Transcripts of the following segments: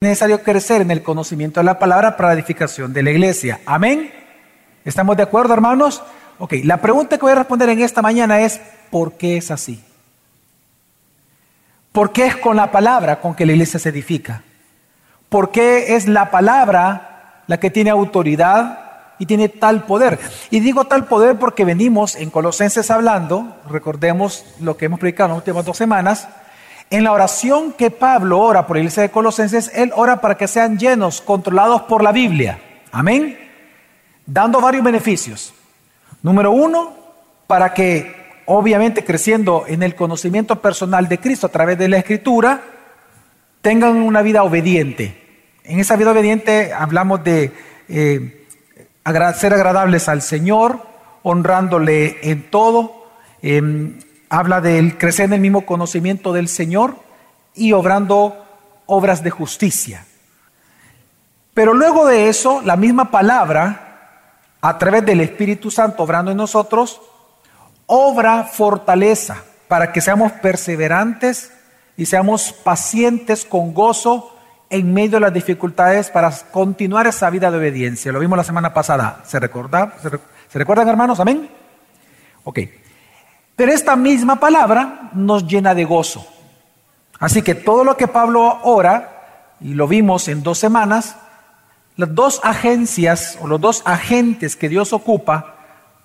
necesario crecer en el conocimiento de la palabra para la edificación de la iglesia. Amén. ¿Estamos de acuerdo, hermanos? Ok, la pregunta que voy a responder en esta mañana es, ¿por qué es así? ¿Por qué es con la palabra con que la iglesia se edifica? ¿Por qué es la palabra la que tiene autoridad y tiene tal poder? Y digo tal poder porque venimos en Colosenses hablando, recordemos lo que hemos predicado en las últimas dos semanas, en la oración que Pablo ora por la iglesia de Colosenses, él ora para que sean llenos, controlados por la Biblia. Amén. Dando varios beneficios. Número uno, para que, obviamente, creciendo en el conocimiento personal de Cristo a través de la Escritura, tengan una vida obediente. En esa vida obediente hablamos de eh, ser agradables al Señor, honrándole en todo. Em, habla del crecer en el mismo conocimiento del Señor y obrando obras de justicia. Pero luego de eso, la misma palabra, a través del Espíritu Santo obrando en nosotros, obra fortaleza para que seamos perseverantes y seamos pacientes con gozo en medio de las dificultades para continuar esa vida de obediencia. Lo vimos la semana pasada. ¿Se, recuerdan, hermanos? Amén. Ok. Pero esta misma palabra nos llena de gozo. Así que todo lo que Pablo ora, y lo vimos en dos semanas, las dos agencias o los dos agentes que Dios ocupa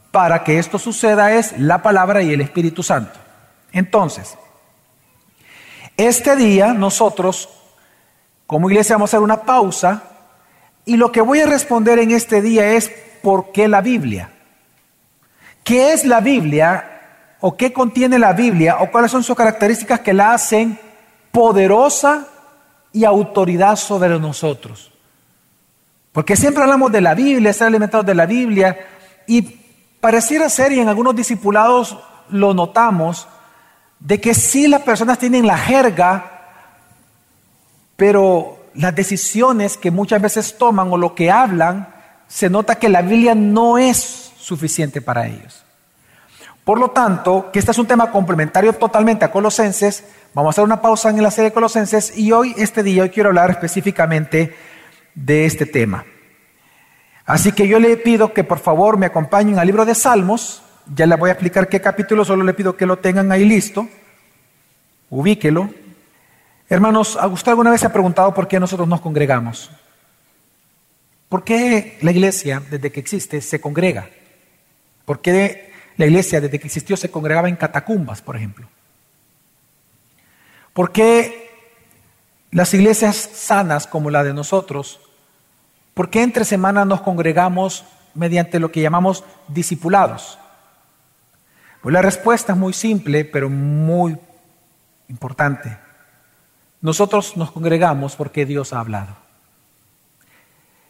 para que esto suceda es la palabra y el Espíritu Santo. Entonces, este día nosotros, como iglesia, vamos a hacer una pausa y lo que voy a responder en este día es ¿por qué la Biblia? ¿Qué es la Biblia o qué contiene la Biblia o cuáles son sus características que la hacen poderosa y autoridad sobre nosotros. Porque siempre hablamos de la Biblia, ser alimentados de la Biblia y pareciera ser, y en algunos discipulados lo notamos, de que sí las personas tienen la jerga, pero las decisiones que muchas veces toman o lo que hablan, se nota que la Biblia no es suficiente para ellos. Por lo tanto, que este es un tema complementario totalmente a Colosenses, vamos a hacer una pausa en la serie de Colosenses y hoy, este día, hoy quiero hablar específicamente de este tema. Así que yo le pido que por favor me acompañen al libro de Salmos, ya les voy a explicar qué capítulo, solo le pido que lo tengan ahí listo, ubíquelo. Hermanos, ¿a usted alguna vez se ha preguntado por qué nosotros nos congregamos? ¿Por qué la iglesia, desde que existe, se congrega? ¿Por qué la iglesia desde que existió se congregaba en catacumbas, por ejemplo. ¿Por qué las iglesias sanas como la de nosotros, por qué entre semanas nos congregamos mediante lo que llamamos discipulados? Pues la respuesta es muy simple, pero muy importante. Nosotros nos congregamos porque Dios ha hablado.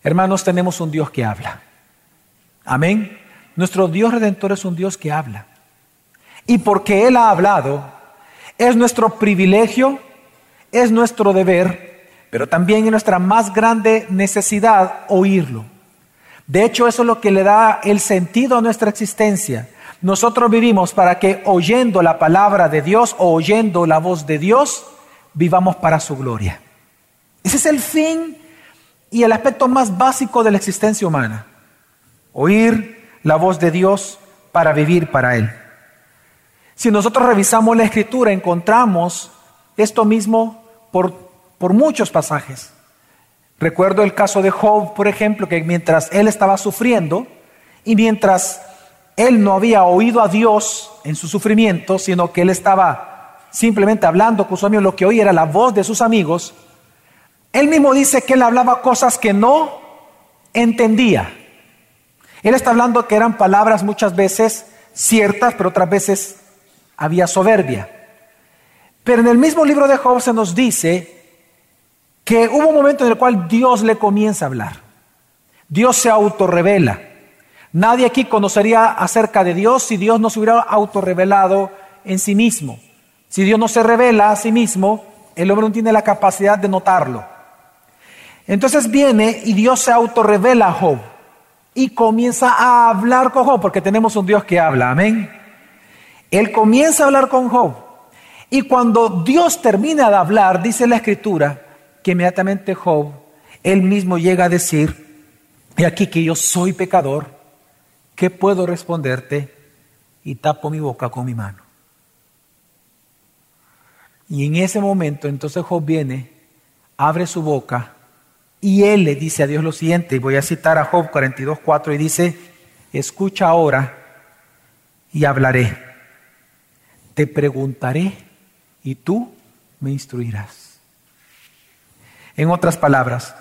Hermanos, tenemos un Dios que habla. Amén. Nuestro Dios redentor es un Dios que habla. Y porque Él ha hablado, es nuestro privilegio, es nuestro deber, pero también es nuestra más grande necesidad oírlo. De hecho, eso es lo que le da el sentido a nuestra existencia. Nosotros vivimos para que oyendo la palabra de Dios o oyendo la voz de Dios, vivamos para su gloria. Ese es el fin y el aspecto más básico de la existencia humana. Oír la voz de Dios para vivir para Él. Si nosotros revisamos la escritura, encontramos esto mismo por, por muchos pasajes. Recuerdo el caso de Job, por ejemplo, que mientras él estaba sufriendo y mientras él no había oído a Dios en su sufrimiento, sino que él estaba simplemente hablando con su amigo, lo que oía era la voz de sus amigos, él mismo dice que él hablaba cosas que no entendía. Él está hablando que eran palabras muchas veces ciertas, pero otras veces había soberbia. Pero en el mismo libro de Job se nos dice que hubo un momento en el cual Dios le comienza a hablar. Dios se autorrevela. Nadie aquí conocería acerca de Dios si Dios no se hubiera autorrevelado en sí mismo. Si Dios no se revela a sí mismo, el hombre no tiene la capacidad de notarlo. Entonces viene y Dios se autorrevela a Job y comienza a hablar con Job, porque tenemos un Dios que habla, amén. Él comienza a hablar con Job. Y cuando Dios termina de hablar, dice la escritura, que inmediatamente Job, él mismo llega a decir, y aquí que yo soy pecador, ¿qué puedo responderte? Y tapo mi boca con mi mano. Y en ese momento entonces Job viene, abre su boca y él le dice a Dios lo siguiente, y voy a citar a Job 42.4 y dice, escucha ahora y hablaré. Te preguntaré y tú me instruirás. En otras palabras,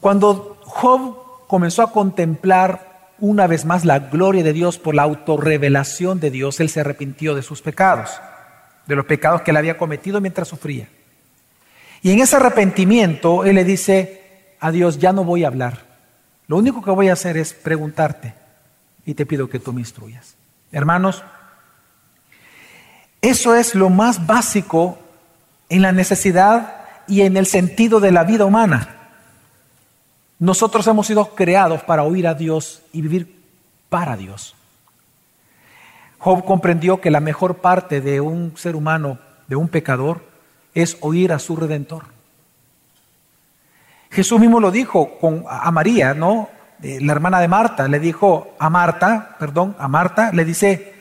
cuando Job comenzó a contemplar una vez más la gloria de Dios por la autorrevelación de Dios, él se arrepintió de sus pecados, de los pecados que él había cometido mientras sufría. Y en ese arrepentimiento él le dice a Dios, ya no voy a hablar. Lo único que voy a hacer es preguntarte y te pido que tú me instruyas. Hermanos, eso es lo más básico en la necesidad y en el sentido de la vida humana. Nosotros hemos sido creados para oír a Dios y vivir para Dios. Job comprendió que la mejor parte de un ser humano, de un pecador, es oír a su redentor. Jesús mismo lo dijo con, a María, ¿no? Eh, la hermana de Marta, le dijo a Marta, perdón, a Marta, le dice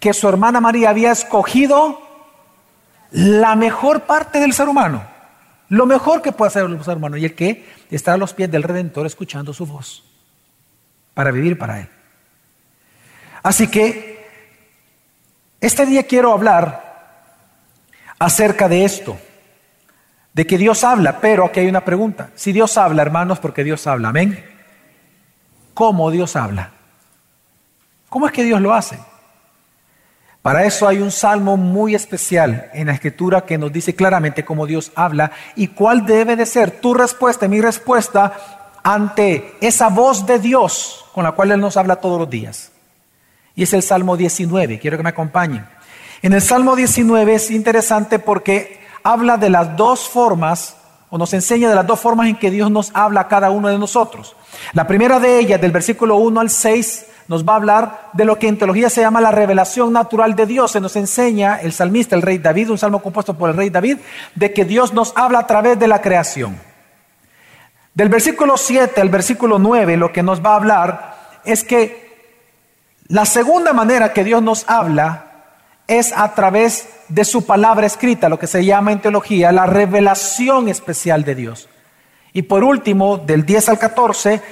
que su hermana María había escogido la mejor parte del ser humano, lo mejor que puede hacer el ser humano, y el que está a los pies del Redentor escuchando su voz, para vivir para Él. Así que, este día quiero hablar acerca de esto, de que Dios habla, pero aquí hay una pregunta. Si Dios habla, hermanos, porque Dios habla, amén. ¿Cómo Dios habla? ¿Cómo es que Dios lo hace? Para eso hay un salmo muy especial en la escritura que nos dice claramente cómo Dios habla y cuál debe de ser tu respuesta mi respuesta ante esa voz de Dios con la cual Él nos habla todos los días. Y es el Salmo 19, quiero que me acompañen. En el Salmo 19 es interesante porque habla de las dos formas, o nos enseña de las dos formas en que Dios nos habla a cada uno de nosotros. La primera de ellas, del versículo 1 al 6, nos va a hablar de lo que en teología se llama la revelación natural de Dios. Se nos enseña el salmista, el rey David, un salmo compuesto por el rey David, de que Dios nos habla a través de la creación. Del versículo 7 al versículo 9, lo que nos va a hablar es que la segunda manera que Dios nos habla es a través de su palabra escrita, lo que se llama en teología la revelación especial de Dios. Y por último, del 10 al 14,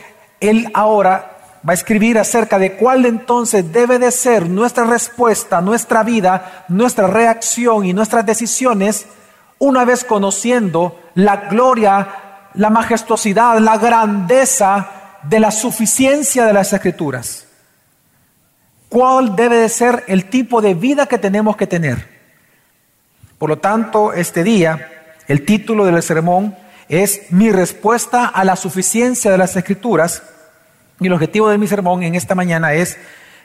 Él ahora va a escribir acerca de cuál entonces debe de ser nuestra respuesta, nuestra vida, nuestra reacción y nuestras decisiones una vez conociendo la gloria, la majestuosidad, la grandeza de la suficiencia de las escrituras. ¿Cuál debe de ser el tipo de vida que tenemos que tener? Por lo tanto, este día, el título del sermón es Mi respuesta a la suficiencia de las escrituras y el objetivo de mi sermón en esta mañana es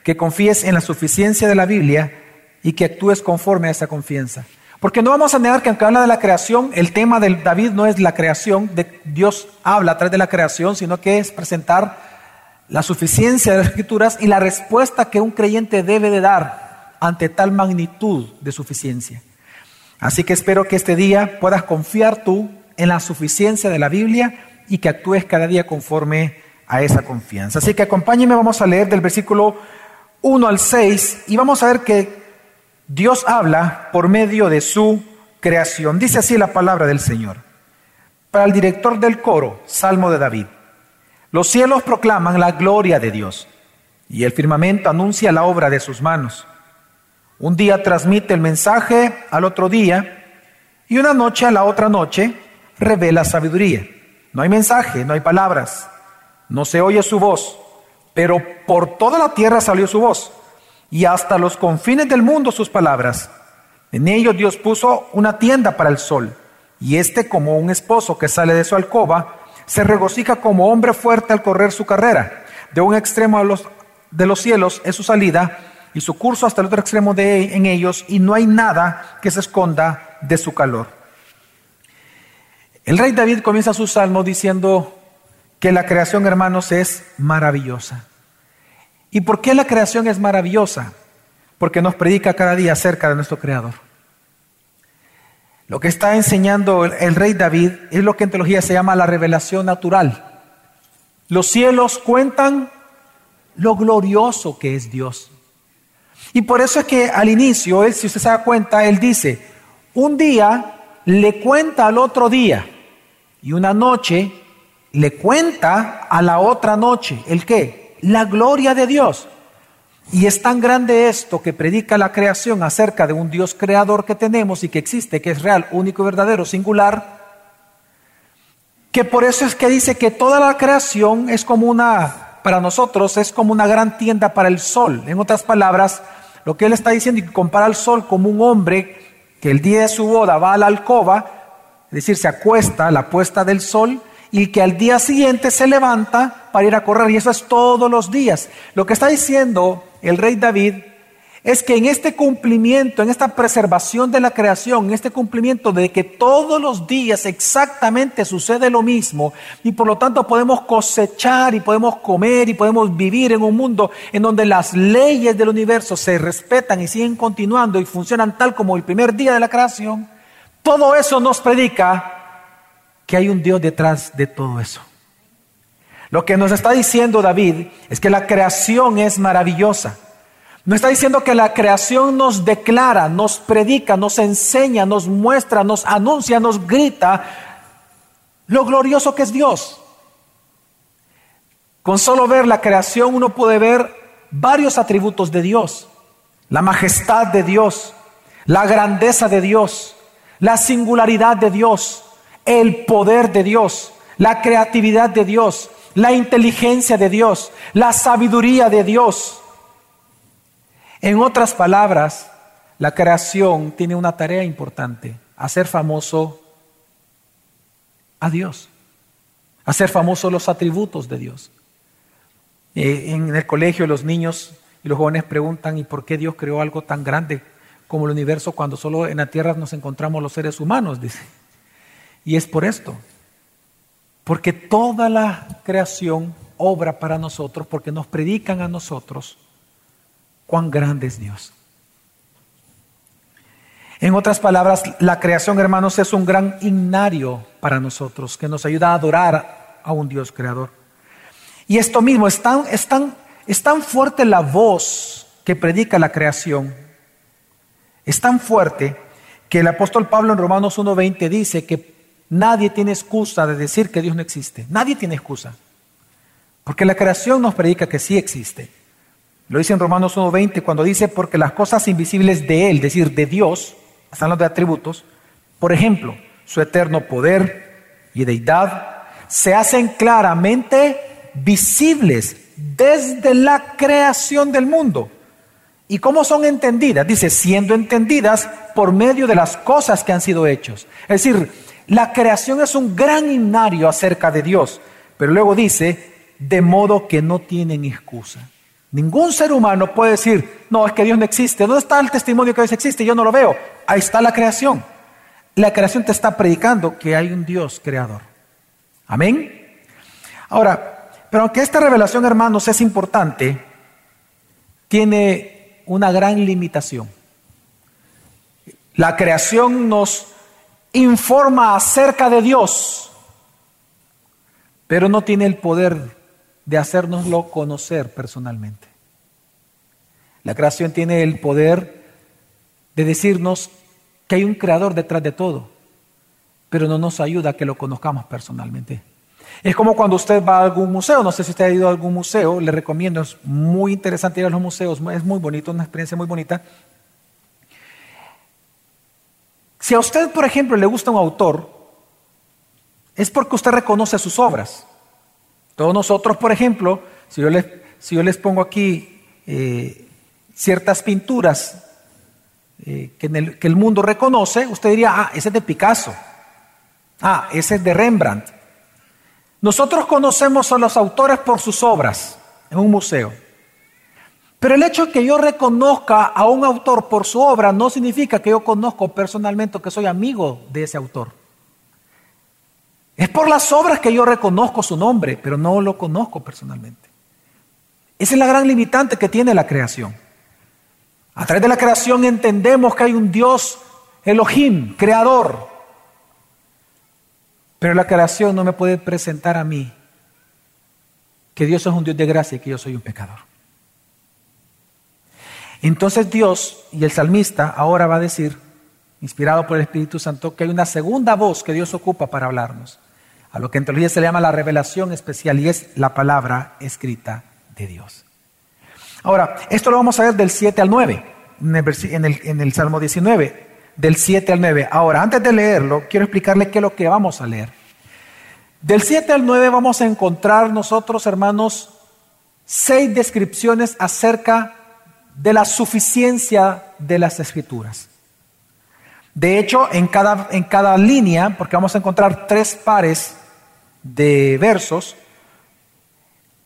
que confíes en la suficiencia de la Biblia y que actúes conforme a esa confianza. Porque no vamos a negar que aunque habla de la creación, el tema de David no es la creación, de Dios habla a través de la creación, sino que es presentar la suficiencia de las escrituras y la respuesta que un creyente debe de dar ante tal magnitud de suficiencia. Así que espero que este día puedas confiar tú en la suficiencia de la Biblia y que actúes cada día conforme a esa confianza. Así que acompáñenme, vamos a leer del versículo 1 al 6 y vamos a ver que Dios habla por medio de su creación. Dice así la palabra del Señor. Para el director del coro, Salmo de David. Los cielos proclaman la gloria de Dios y el firmamento anuncia la obra de sus manos. Un día transmite el mensaje al otro día y una noche a la otra noche revela sabiduría. No hay mensaje, no hay palabras, no se oye su voz, pero por toda la tierra salió su voz, y hasta los confines del mundo sus palabras. En ellos Dios puso una tienda para el sol, y éste como un esposo que sale de su alcoba, se regocija como hombre fuerte al correr su carrera. De un extremo de los, de los cielos es su salida, y su curso hasta el otro extremo de en ellos, y no hay nada que se esconda de su calor. El rey David comienza su salmo diciendo, que la creación, hermanos, es maravillosa. ¿Y por qué la creación es maravillosa? Porque nos predica cada día acerca de nuestro Creador. Lo que está enseñando el, rey David es lo que en teología se llama la revelación natural. Los cielos cuentan lo glorioso que es Dios. Y por eso es que al inicio, él, si usted se da cuenta, él dice, un día le cuenta al otro día y una noche le cuenta a la otra noche. ¿El qué? La gloria de Dios. Y es tan grande esto que predica la creación acerca de un Dios creador que tenemos y que existe, que es real, único verdadero, singular, que por eso es que dice que toda la creación es como una, para nosotros, es como una gran tienda para el sol. En otras palabras, lo que él está diciendo y compara al sol como un hombre que el día de su boda va a la alcoba, es decir, se acuesta a la puesta del sol, y que al día siguiente se levanta para ir a correr. Y eso es todos los días. Lo que está diciendo el rey David es que en este cumplimiento, en esta preservación de la creación, en este cumplimiento de que todos los días exactamente sucede lo mismo y por lo tanto podemos cosechar y podemos comer y podemos vivir en un mundo en donde las leyes del universo se respetan y siguen continuando y funcionan tal como el primer día de la creación, todo eso nos predica que hay un Dios detrás de todo eso. Lo que nos está diciendo David es que la creación es maravillosa. No está diciendo que la creación nos declara, nos predica, nos enseña, nos muestra, nos anuncia, nos grita lo glorioso que es Dios. Con solo ver la creación uno puede ver varios atributos de Dios. La majestad de Dios, la grandeza de Dios, la singularidad de Dios, el poder de Dios, la creatividad de Dios, la inteligencia de Dios, la sabiduría de Dios. En otras palabras, la creación tiene una tarea importante, hacer famoso a Dios, hacer famosos los atributos de Dios. Eh, en el colegio los niños y los jóvenes preguntan, ¿y por qué Dios creó algo tan grande como el universo cuando solo en la tierra nos encontramos los seres humanos? Dice. Y es por esto, porque toda la creación obra para nosotros, porque nos predican a nosotros cuán grande es Dios. En otras palabras, la creación, hermanos, es un gran himnario para nosotros, que nos ayuda a adorar a un Dios creador. Y esto mismo, es tan, es tan, es tan fuerte la voz que predica la creación, es tan fuerte que el apóstol Pablo en Romanos 1.20 dice que Nadie tiene excusa de decir que Dios no existe. Nadie tiene excusa. Porque la creación nos predica que sí existe. Lo dice en Romanos 1.20 cuando dice, porque las cosas invisibles de Él, es decir, de Dios, están los de atributos, por ejemplo, su eterno poder y deidad, se hacen claramente visibles desde la creación del mundo. ¿Y cómo son entendidas? Dice, siendo entendidas por medio de las cosas que han sido hechos. Es decir, la creación es un gran himnario acerca de Dios, pero luego dice, de modo que no tienen excusa. Ningún ser humano puede decir, no, es que Dios no existe. ¿Dónde está el testimonio que Dios existe? Yo no lo veo. Ahí está la creación. La creación te está predicando que hay un Dios creador. Amén. Ahora, pero aunque esta revelación, hermanos, es importante, tiene una gran limitación. La creación nos informa acerca de Dios, pero no tiene el poder de hacernoslo conocer personalmente. La creación tiene el poder de decirnos que hay un creador detrás de todo, pero no nos ayuda a que lo conozcamos personalmente. Es como cuando usted va a algún museo, no sé si usted ha ido a algún museo, le recomiendo, es muy interesante ir a los museos, es muy bonito, una experiencia muy bonita. Si a usted, por ejemplo, le gusta un autor, es porque usted reconoce sus obras. Todos nosotros, por ejemplo, si yo les, pongo aquí eh, ciertas pinturas eh, que, el, que el mundo reconoce, usted diría, ah, ese es de Picasso. Ah, ese es de Rembrandt. Nosotros conocemos a los autores por sus obras en un museo. Pero el hecho de que yo reconozca a un autor por su obra no significa que yo conozco personalmente que soy amigo de ese autor. Es por las obras que yo reconozco su nombre, pero no lo conozco personalmente. Esa es la gran limitante que tiene la creación. A través de la creación entendemos que hay un Dios Elohim, creador. Pero la creación no me puede presentar a mí que Dios es un Dios de gracia y que yo soy un pecador. Entonces Dios y el salmista ahora va a decir, inspirado por el Espíritu Santo, que hay una segunda voz que Dios ocupa para hablarnos, a lo que en teología se le llama la revelación especial y es la palabra escrita de Dios. Ahora, esto lo vamos a ver del 7 al 9, en el, en el Salmo 19, del 7 al 9. Ahora, antes de leerlo, quiero explicarle qué es lo que vamos a leer. Del 7 al 9 vamos a encontrar nosotros, hermanos, seis descripciones acerca de la suficiencia de las escrituras. De hecho, en cada, en cada línea, porque vamos a encontrar tres pares de versos,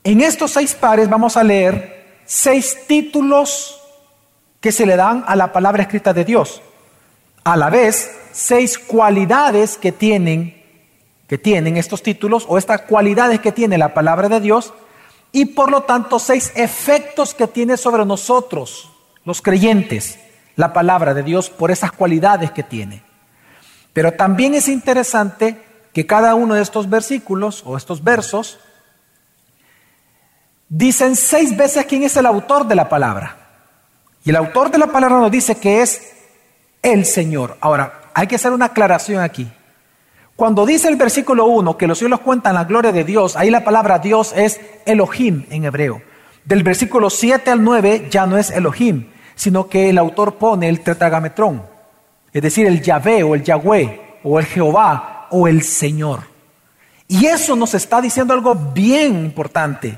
en estos seis pares vamos a leer seis títulos que se le dan a la palabra escrita de Dios. A la vez, seis cualidades que tienen, que tienen estos títulos o estas cualidades que tiene la palabra de Dios y por lo tanto seis efectos que tiene sobre nosotros, los creyentes, la palabra de Dios por esas cualidades que tiene. Pero también es interesante que cada uno de estos versículos o estos versos dicen seis veces quién es el autor de la palabra. Y el autor de la palabra nos dice que es el Señor. Ahora, hay que hacer una aclaración aquí. Cuando dice el versículo 1 que los cielos cuentan la gloria de Dios, ahí la palabra Dios es Elohim en hebreo. Del versículo 7 al 9 ya no es Elohim, sino que el autor pone el tetragametrón, es decir, el Yahvé o el Yahweh o el Jehová o el Señor. Y eso nos está diciendo algo bien importante.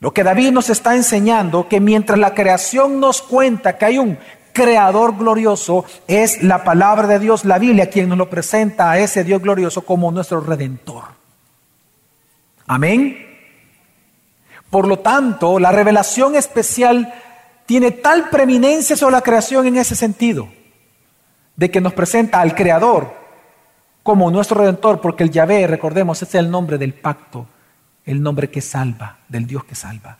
Lo que David nos está enseñando, que mientras la creación nos cuenta que hay un creador glorioso, es la palabra de Dios, la Biblia, quien nos lo presenta a ese Dios glorioso como nuestro redentor. Amén. Por lo tanto, la revelación especial tiene tal preeminencia sobre la creación en ese sentido, de que nos presenta al Creador como nuestro Redentor, porque el Yahvé, recordemos, es el nombre del pacto, el nombre que salva, del Dios que salva.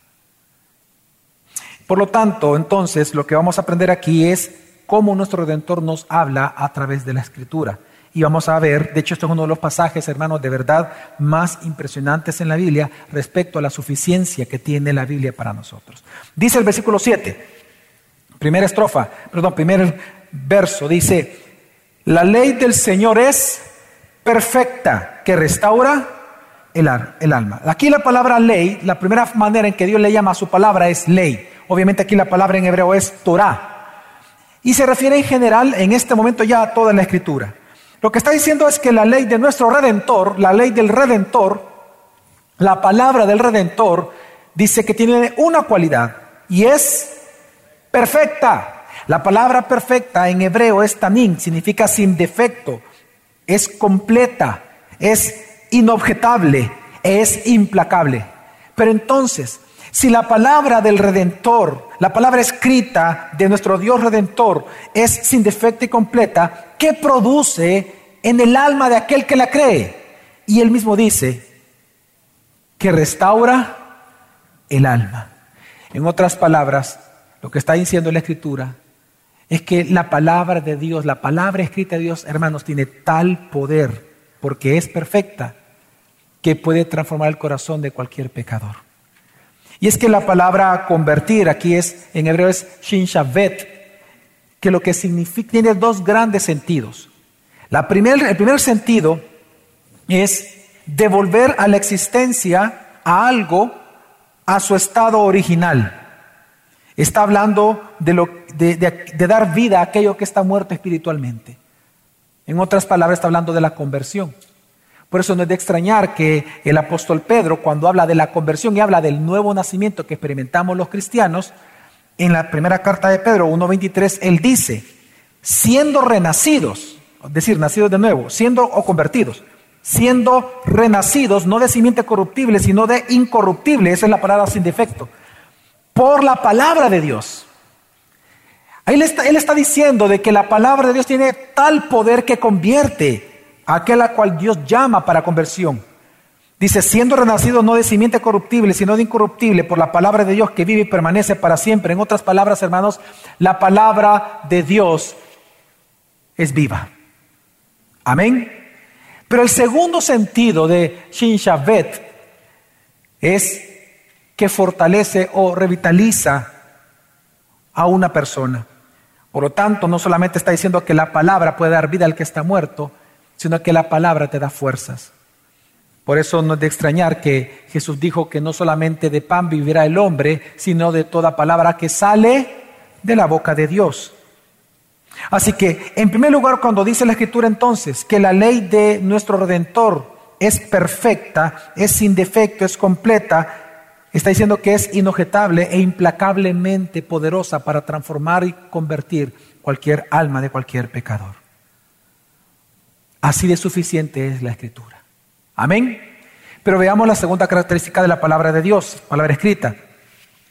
Por lo tanto, entonces, lo que vamos a aprender aquí es cómo nuestro Redentor nos habla a través de la Escritura. Y vamos a ver, de hecho, esto es uno de los pasajes, hermanos, de verdad más impresionantes en la Biblia respecto a la suficiencia que tiene la Biblia para nosotros. Dice el versículo 7, primera estrofa, perdón, primer verso, dice, la ley del Señor es perfecta, que restaura el, el, alma. Aquí la palabra ley, la primera manera en que Dios le llama a su palabra es ley. Obviamente aquí la palabra en hebreo es Torah. Y se refiere en general en este momento ya a toda la escritura. Lo que está diciendo es que la ley de nuestro redentor, la ley del redentor, la palabra del redentor, dice que tiene una cualidad y es perfecta. La palabra perfecta en hebreo es tanin, significa sin defecto, es completa, es inobjetable, es implacable. Pero entonces, si la palabra del Redentor, la palabra escrita de nuestro Dios Redentor es sin defecto y completa, ¿qué produce en el alma de aquel que la cree? Y él mismo dice que restaura el alma. En otras palabras, lo que está diciendo la Escritura es que la palabra de Dios, la palabra escrita de Dios, hermanos, tiene tal poder, porque es perfecta, que puede transformar el corazón de cualquier pecador. Y es que la palabra convertir aquí es, en hebreo es shinshavet, que lo que significa, tiene dos grandes sentidos. La primer, el primer sentido es devolver a la existencia a algo a su estado original. Está hablando de, lo, de, de, dar vida a aquello que está muerto espiritualmente. En otras palabras, está hablando de la conversión. Por eso no es de extrañar que el apóstol Pedro, cuando habla de la conversión y habla del nuevo nacimiento que experimentamos los cristianos, en la primera carta de Pedro 1.23, él dice, siendo renacidos, es decir, nacidos de nuevo, siendo o convertidos, siendo renacidos, no de simiente corruptible, sino de incorruptible, esa es la palabra sin defecto, por la palabra de Dios. Ahí él está, él está diciendo de que la palabra de Dios tiene tal poder que convierte aquel a cual Dios llama para conversión. Dice, siendo renacido no de simiente corruptible, sino de incorruptible por la palabra de Dios que vive y permanece para siempre. En otras palabras, hermanos, la palabra de Dios es viva. Amén. Pero el segundo sentido de Shinshavet es que fortalece o revitaliza a una persona. Por lo tanto, no solamente está diciendo que la palabra puede dar vida al que está muerto, sino que la palabra te da fuerzas. Por eso no es de extrañar que Jesús dijo que no solamente de pan vivirá el hombre, sino de toda palabra que sale de la boca de Dios. Así que, en primer lugar, cuando dice la Escritura entonces que la ley de nuestro Redentor es perfecta, es sin defecto, es completa, está diciendo que es inobjetable e implacablemente poderosa para transformar y convertir cualquier alma de cualquier pecador. Así de suficiente es la Escritura. Amén. Pero veamos la segunda característica de la palabra de Dios, palabra escrita.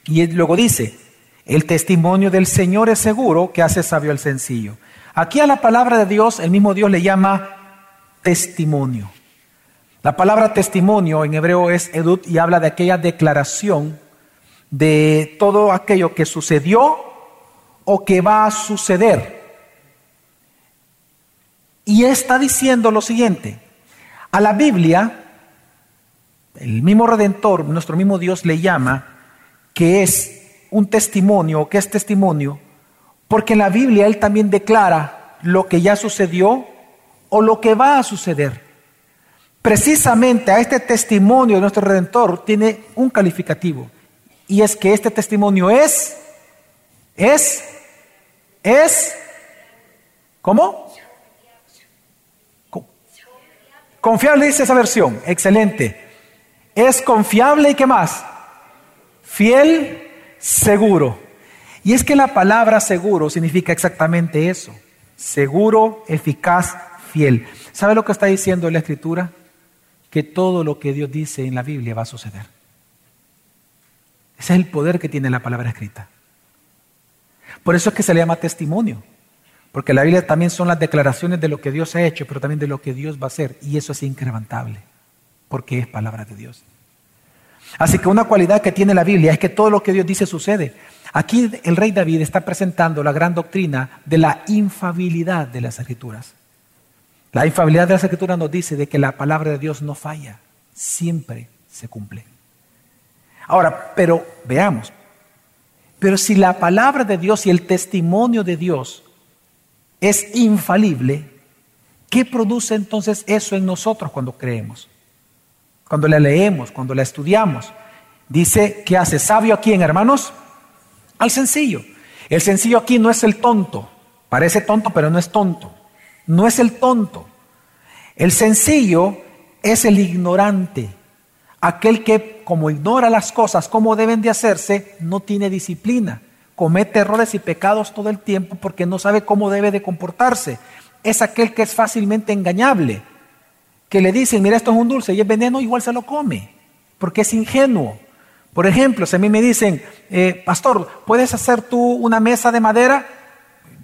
Y luego dice, el testimonio del Señor es seguro que hace sabio al sencillo. Aquí a la palabra de Dios, el mismo Dios le llama testimonio. La palabra testimonio en hebreo es edut y habla de aquella declaración de todo aquello que sucedió o que va a suceder. Y está diciendo lo siguiente, a la Biblia, el mismo Redentor, nuestro mismo Dios le llama que es un testimonio, que es testimonio, porque en la Biblia Él también declara lo que ya sucedió o lo que va a suceder. Precisamente a este testimonio de nuestro Redentor tiene un calificativo, y es que este testimonio es, es, es, ¿cómo? Confiable dice esa versión, excelente. Es confiable y qué más? Fiel seguro. Y es que la palabra seguro significa exactamente eso. Seguro, eficaz, fiel. ¿Sabe lo que está diciendo la escritura? Que todo lo que Dios dice en la Biblia va a suceder. Ese es el poder que tiene la palabra escrita. Por eso es que se le llama testimonio. Porque la Biblia también son las declaraciones de lo que Dios ha hecho, pero también de lo que Dios va a hacer. Y eso es incrementable, porque es palabra de Dios. Así que una cualidad que tiene la Biblia es que todo lo que Dios dice sucede. Aquí el rey David está presentando la gran doctrina de la infabilidad de las escrituras. La infabilidad de las escrituras nos dice de que la palabra de Dios no falla, siempre se cumple. Ahora, pero veamos, pero si la palabra de Dios y el testimonio de Dios es infalible, ¿qué produce entonces eso en nosotros cuando creemos? cuando la leemos, cuando la estudiamos. Dice que hace sabio a quién, hermanos? Al sencillo. El sencillo aquí no es el tonto. Parece tonto, pero no es tonto. No es el tonto. El sencillo es el ignorante. Aquel que, como ignora las cosas como deben de hacerse, no tiene disciplina. Comete errores y pecados todo el tiempo porque no sabe cómo debe de comportarse. Es aquel que es fácilmente engañable que le dicen, mira, esto es un dulce y es veneno, igual se lo come, porque es ingenuo. Por ejemplo, si a mí me dicen, eh, pastor, ¿puedes hacer tú una mesa de madera?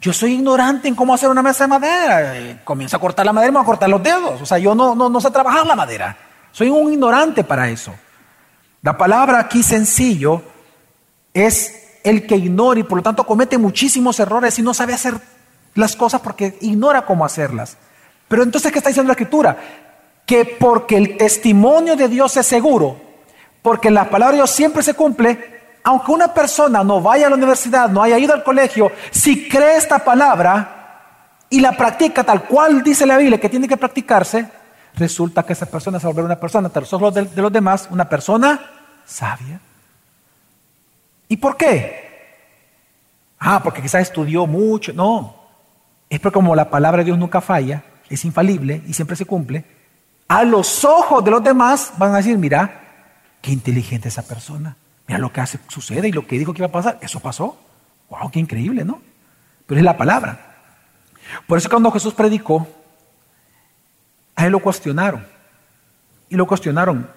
Yo soy ignorante en cómo hacer una mesa de madera. Eh, comienzo a cortar la madera y me voy a cortar los dedos. O sea, yo no, no, no sé trabajar la madera. Soy un ignorante para eso. La palabra aquí sencillo es el que ignora y por lo tanto comete muchísimos errores y no sabe hacer las cosas porque ignora cómo hacerlas. Pero entonces, ¿qué está diciendo la escritura? que porque el testimonio de Dios es seguro, porque la palabra de Dios siempre se cumple, aunque una persona no vaya a la universidad, no haya ido al colegio, si cree esta palabra y la practica tal cual dice la Biblia que tiene que practicarse, resulta que esa persona se va a una persona, ante los de, de los demás, una persona sabia. ¿Y por qué? Ah, porque quizás estudió mucho. No, es porque como la palabra de Dios nunca falla, es infalible y siempre se cumple, a los ojos de los demás van a decir, mira, qué inteligente esa persona. Mira lo que hace, sucede y lo que dijo que iba a pasar, eso pasó. Wow, qué increíble, ¿no? Pero es la palabra. Por eso cuando Jesús predicó, a él lo cuestionaron. Y lo cuestionaron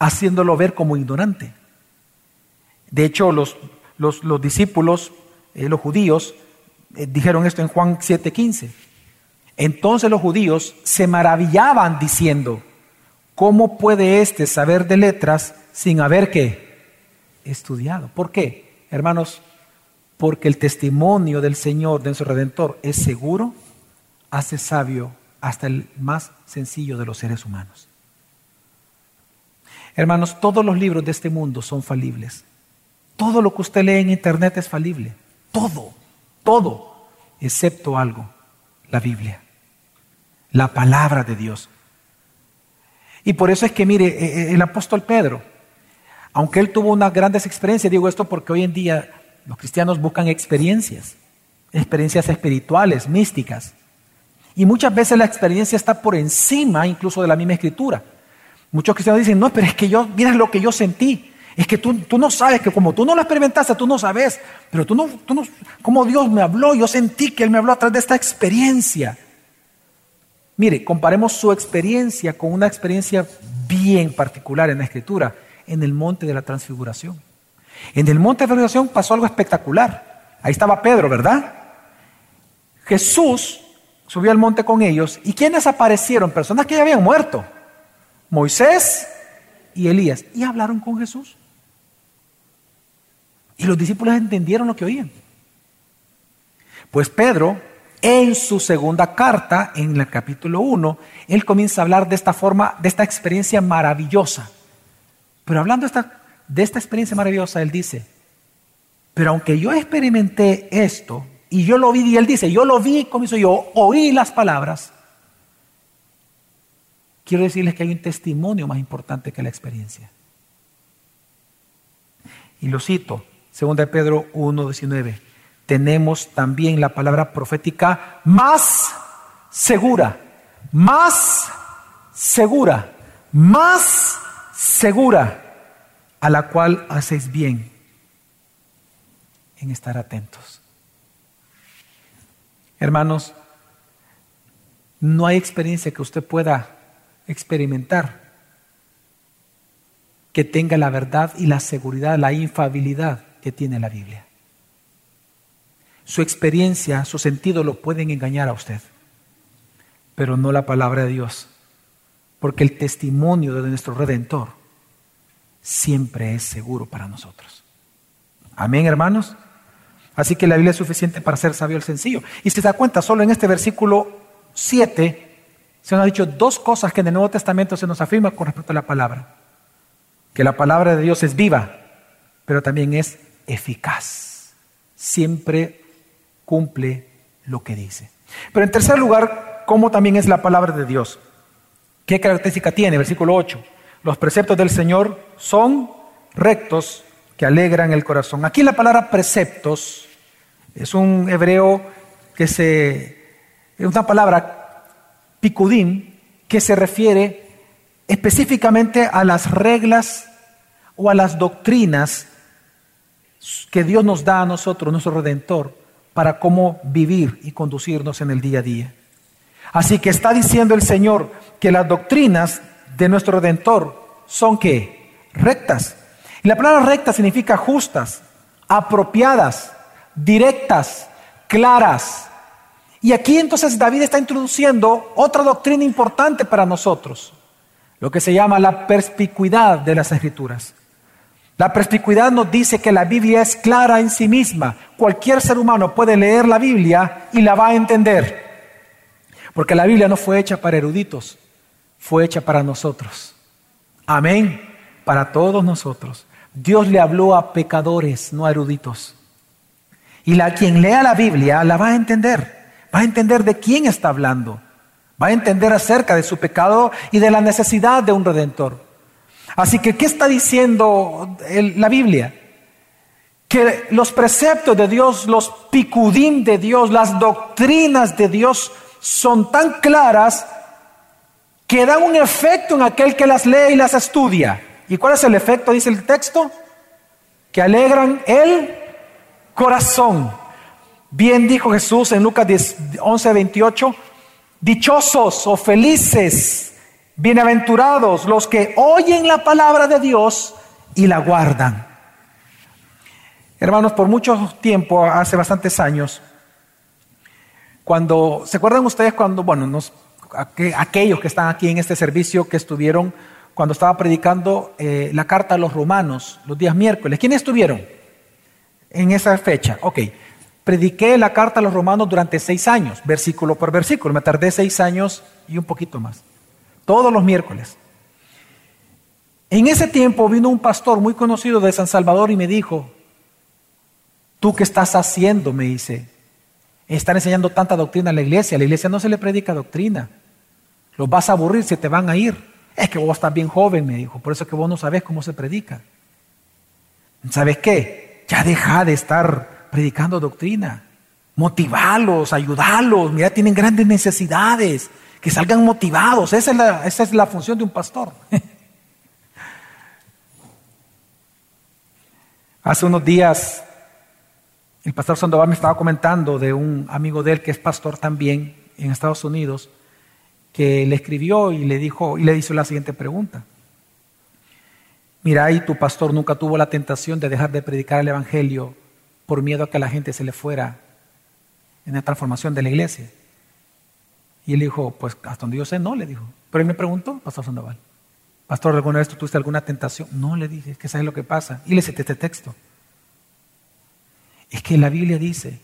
haciéndolo ver como ignorante. De hecho, los, los, discípulos, eh, los judíos, eh, dijeron esto en Juan 7:15. Entonces los judíos se maravillaban diciendo, ¿cómo puede éste saber de letras sin haber qué? Estudiado. ¿Por qué? Hermanos, porque el testimonio del Señor, de su Redentor, es seguro, hace sabio hasta el más sencillo de los seres humanos. Hermanos, todos los libros de este mundo son falibles. Todo lo que usted lee en Internet es falible. Todo, todo, excepto algo, la Biblia, la palabra de Dios. Y por eso es que, mire, e, e, el apóstol Pedro, aunque él tuvo unas grandes experiencias, digo esto porque hoy en día los cristianos buscan experiencias, experiencias espirituales, místicas. Y muchas veces la experiencia está por encima incluso de la misma escritura. Muchos cristianos dicen, no, pero es que yo, mira lo que yo sentí. Es que tú, tú, no sabes, que como tú no lo experimentaste, tú no sabes. Pero tú no, tú no, como Dios me habló, yo sentí que Él me habló a través de esta experiencia. Mire, comparemos su experiencia con una experiencia bien particular en la Escritura, en el monte de la transfiguración. En el monte de la transfiguración pasó algo espectacular. Ahí estaba Pedro, ¿verdad? Jesús subió al monte con ellos. ¿Y quiénes aparecieron? Personas que ya habían muerto. Moisés y Elías. Y hablaron con Jesús. Y los discípulos entendieron lo que oían. Pues Pedro, en su segunda carta, en el capítulo 1, él comienza a hablar de esta forma, de esta experiencia maravillosa. Pero hablando de esta, experiencia maravillosa, él dice, pero aunque yo experimenté esto, y yo lo vi, y él dice, yo lo vi como yo, oí las palabras. Quiero decirles que hay un testimonio más importante que la experiencia. Y lo cito, 2 Pedro 1.19. Tenemos también la palabra profética más segura, más segura, más segura, a la cual hacéis bien en estar atentos. Hermanos, no hay experiencia que usted pueda experimentar que tenga la verdad y la seguridad, la infabilidad que tiene la Biblia. Su experiencia, su sentido lo pueden engañar a usted, pero no la palabra de Dios, porque el testimonio de nuestro Redentor siempre es seguro para nosotros. Amén, hermanos. Así que la Biblia es suficiente para ser sabio el sencillo. Y si se da cuenta, solo en este versículo 7 se nos ha dicho dos cosas que en el Nuevo Testamento se nos afirma con respecto a la palabra. Que la palabra de Dios es viva, pero también es eficaz. Siempre cumple lo que dice. Pero en tercer lugar, ¿cómo también es la palabra de Dios? ¿Qué característica tiene? Versículo 8. Los preceptos del Señor son rectos que alegran el corazón. Aquí la palabra preceptos es un hebreo que se es una palabra picudim que se refiere específicamente a las reglas o a las doctrinas que Dios nos da a nosotros, nuestro redentor, para cómo vivir y conducirnos en el día a día. Así que está diciendo el Señor que las doctrinas de nuestro redentor son que rectas, y la palabra recta significa justas, apropiadas, directas, claras. Y aquí entonces David está introduciendo otra doctrina importante para nosotros, lo que se llama la perspicuidad de las escrituras. La perspicuidad nos dice que la Biblia es clara en sí misma. Cualquier ser humano puede leer la Biblia y la va a entender. Porque la Biblia no fue hecha para eruditos, fue hecha para nosotros. Amén. Para todos nosotros. Dios le habló a pecadores, no a eruditos. Y la, quien lea la Biblia la va a entender. Va a entender de quién está hablando. Va a entender acerca de su pecado y de la necesidad de un redentor. Así que, ¿qué está diciendo la Biblia? Que los preceptos de Dios, los picudim de Dios, las doctrinas de Dios son tan claras que dan un efecto en aquel que las lee y las estudia. ¿Y cuál es el efecto? Dice el texto. Que alegran el corazón. Bien dijo Jesús en Lucas 11, 28. Dichosos o felices, bienaventurados los que oyen la palabra de Dios y la guardan. Hermanos, por mucho tiempo, hace bastantes años, cuando, ¿se acuerdan ustedes cuando, bueno, aquellos que están aquí en este servicio que estuvieron cuando estaba predicando eh, la carta a los romanos los días miércoles. ¿Quiénes estuvieron en esa fecha? Ok. Prediqué la carta a los romanos durante seis años, versículo por versículo. Me tardé seis años y un poquito más. Todos los miércoles. En ese tiempo vino un pastor muy conocido de San Salvador y me dijo, ¿tú qué estás haciendo? Me dice, están enseñando tanta doctrina a la iglesia. A la iglesia no se le predica doctrina. Los vas a aburrir, se te van a ir. Es que vos estás bien joven, me dijo. Por eso es que vos no sabes cómo se predica. ¿Sabes qué? Ya deja de estar predicando doctrina. Motivarlos, ayudarlos. Mira, tienen grandes necesidades. Que salgan motivados. Esa es la, función de un pastor. Hace unos días, el pastor Sandoval me estaba comentando de un amigo de él que es pastor también en Estados Unidos, que le escribió y le dijo y le hizo la siguiente pregunta. Mira, ahí tu pastor nunca tuvo la tentación de dejar de predicar el evangelio por miedo a que la gente se le fuera en la transformación de la iglesia. Y él dijo, pues hasta donde yo sé, no, le dijo. Pero él me preguntó, Pastor Sandoval, Pastor, ¿alguna vez tú tuviste alguna tentación? No, le dije, es que sabes lo que pasa. Y le cité este texto. Es que la Biblia dice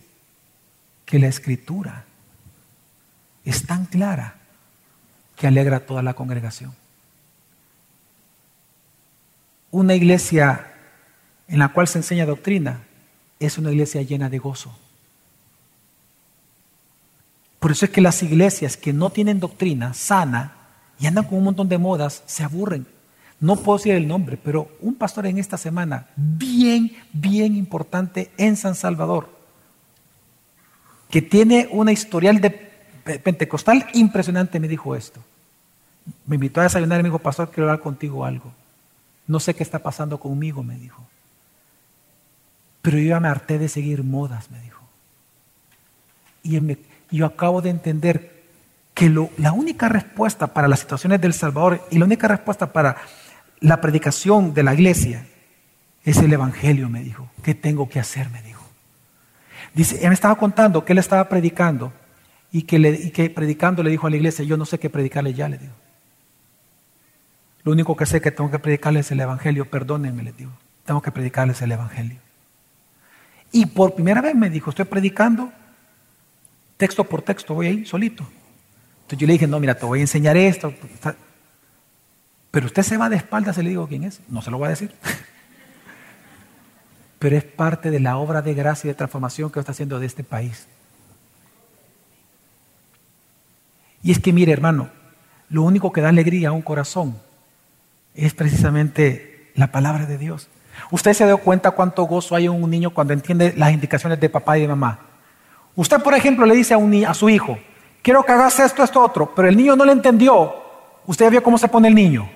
que la escritura es tan clara que alegra a toda la congregación. Una iglesia en la cual se enseña doctrina es una iglesia llena de gozo. Por eso es que las iglesias que no tienen doctrina sana y andan con un montón de modas, se aburren. No puedo decir el nombre, pero un pastor en esta semana, bien, bien importante en San Salvador, que tiene una historial de pentecostal impresionante, me dijo esto. Me invitó a desayunar y me dijo, pastor, quiero hablar contigo algo. No sé qué está pasando conmigo, me dijo. Pero yo ya me harté de seguir modas, me dijo. Y yo acabo de entender que la única respuesta para las situaciones del Salvador y la única respuesta para la predicación de la iglesia es el Evangelio, me dijo. ¿Qué tengo que hacer? Me dijo. Dice, él me estaba contando que él estaba predicando y que, predicando le dijo a la iglesia, yo no sé qué predicarle ya, le digo. Lo único que sé que tengo que predicarles es el Evangelio, perdónenme, le digo. Tengo que predicarles el Evangelio. Y por primera vez me dijo, estoy predicando texto por texto, voy ahí solito. Entonces yo le dije, no, mira, te voy a enseñar esto. Pero usted se va de espaldas y le digo quién es. No se lo voy a decir. Pero es parte de la obra de gracia y de transformación que está haciendo de este país. Y es que, mire, hermano, lo único que da alegría a un corazón es precisamente la palabra de Dios. Usted se dio cuenta cuánto gozo hay en un niño cuando entiende las indicaciones de papá y de mamá. Usted, por ejemplo, le dice a, su hijo, quiero que hagas esto, esto, otro, pero el niño no le entendió. Usted ya vio cómo se pone el niño.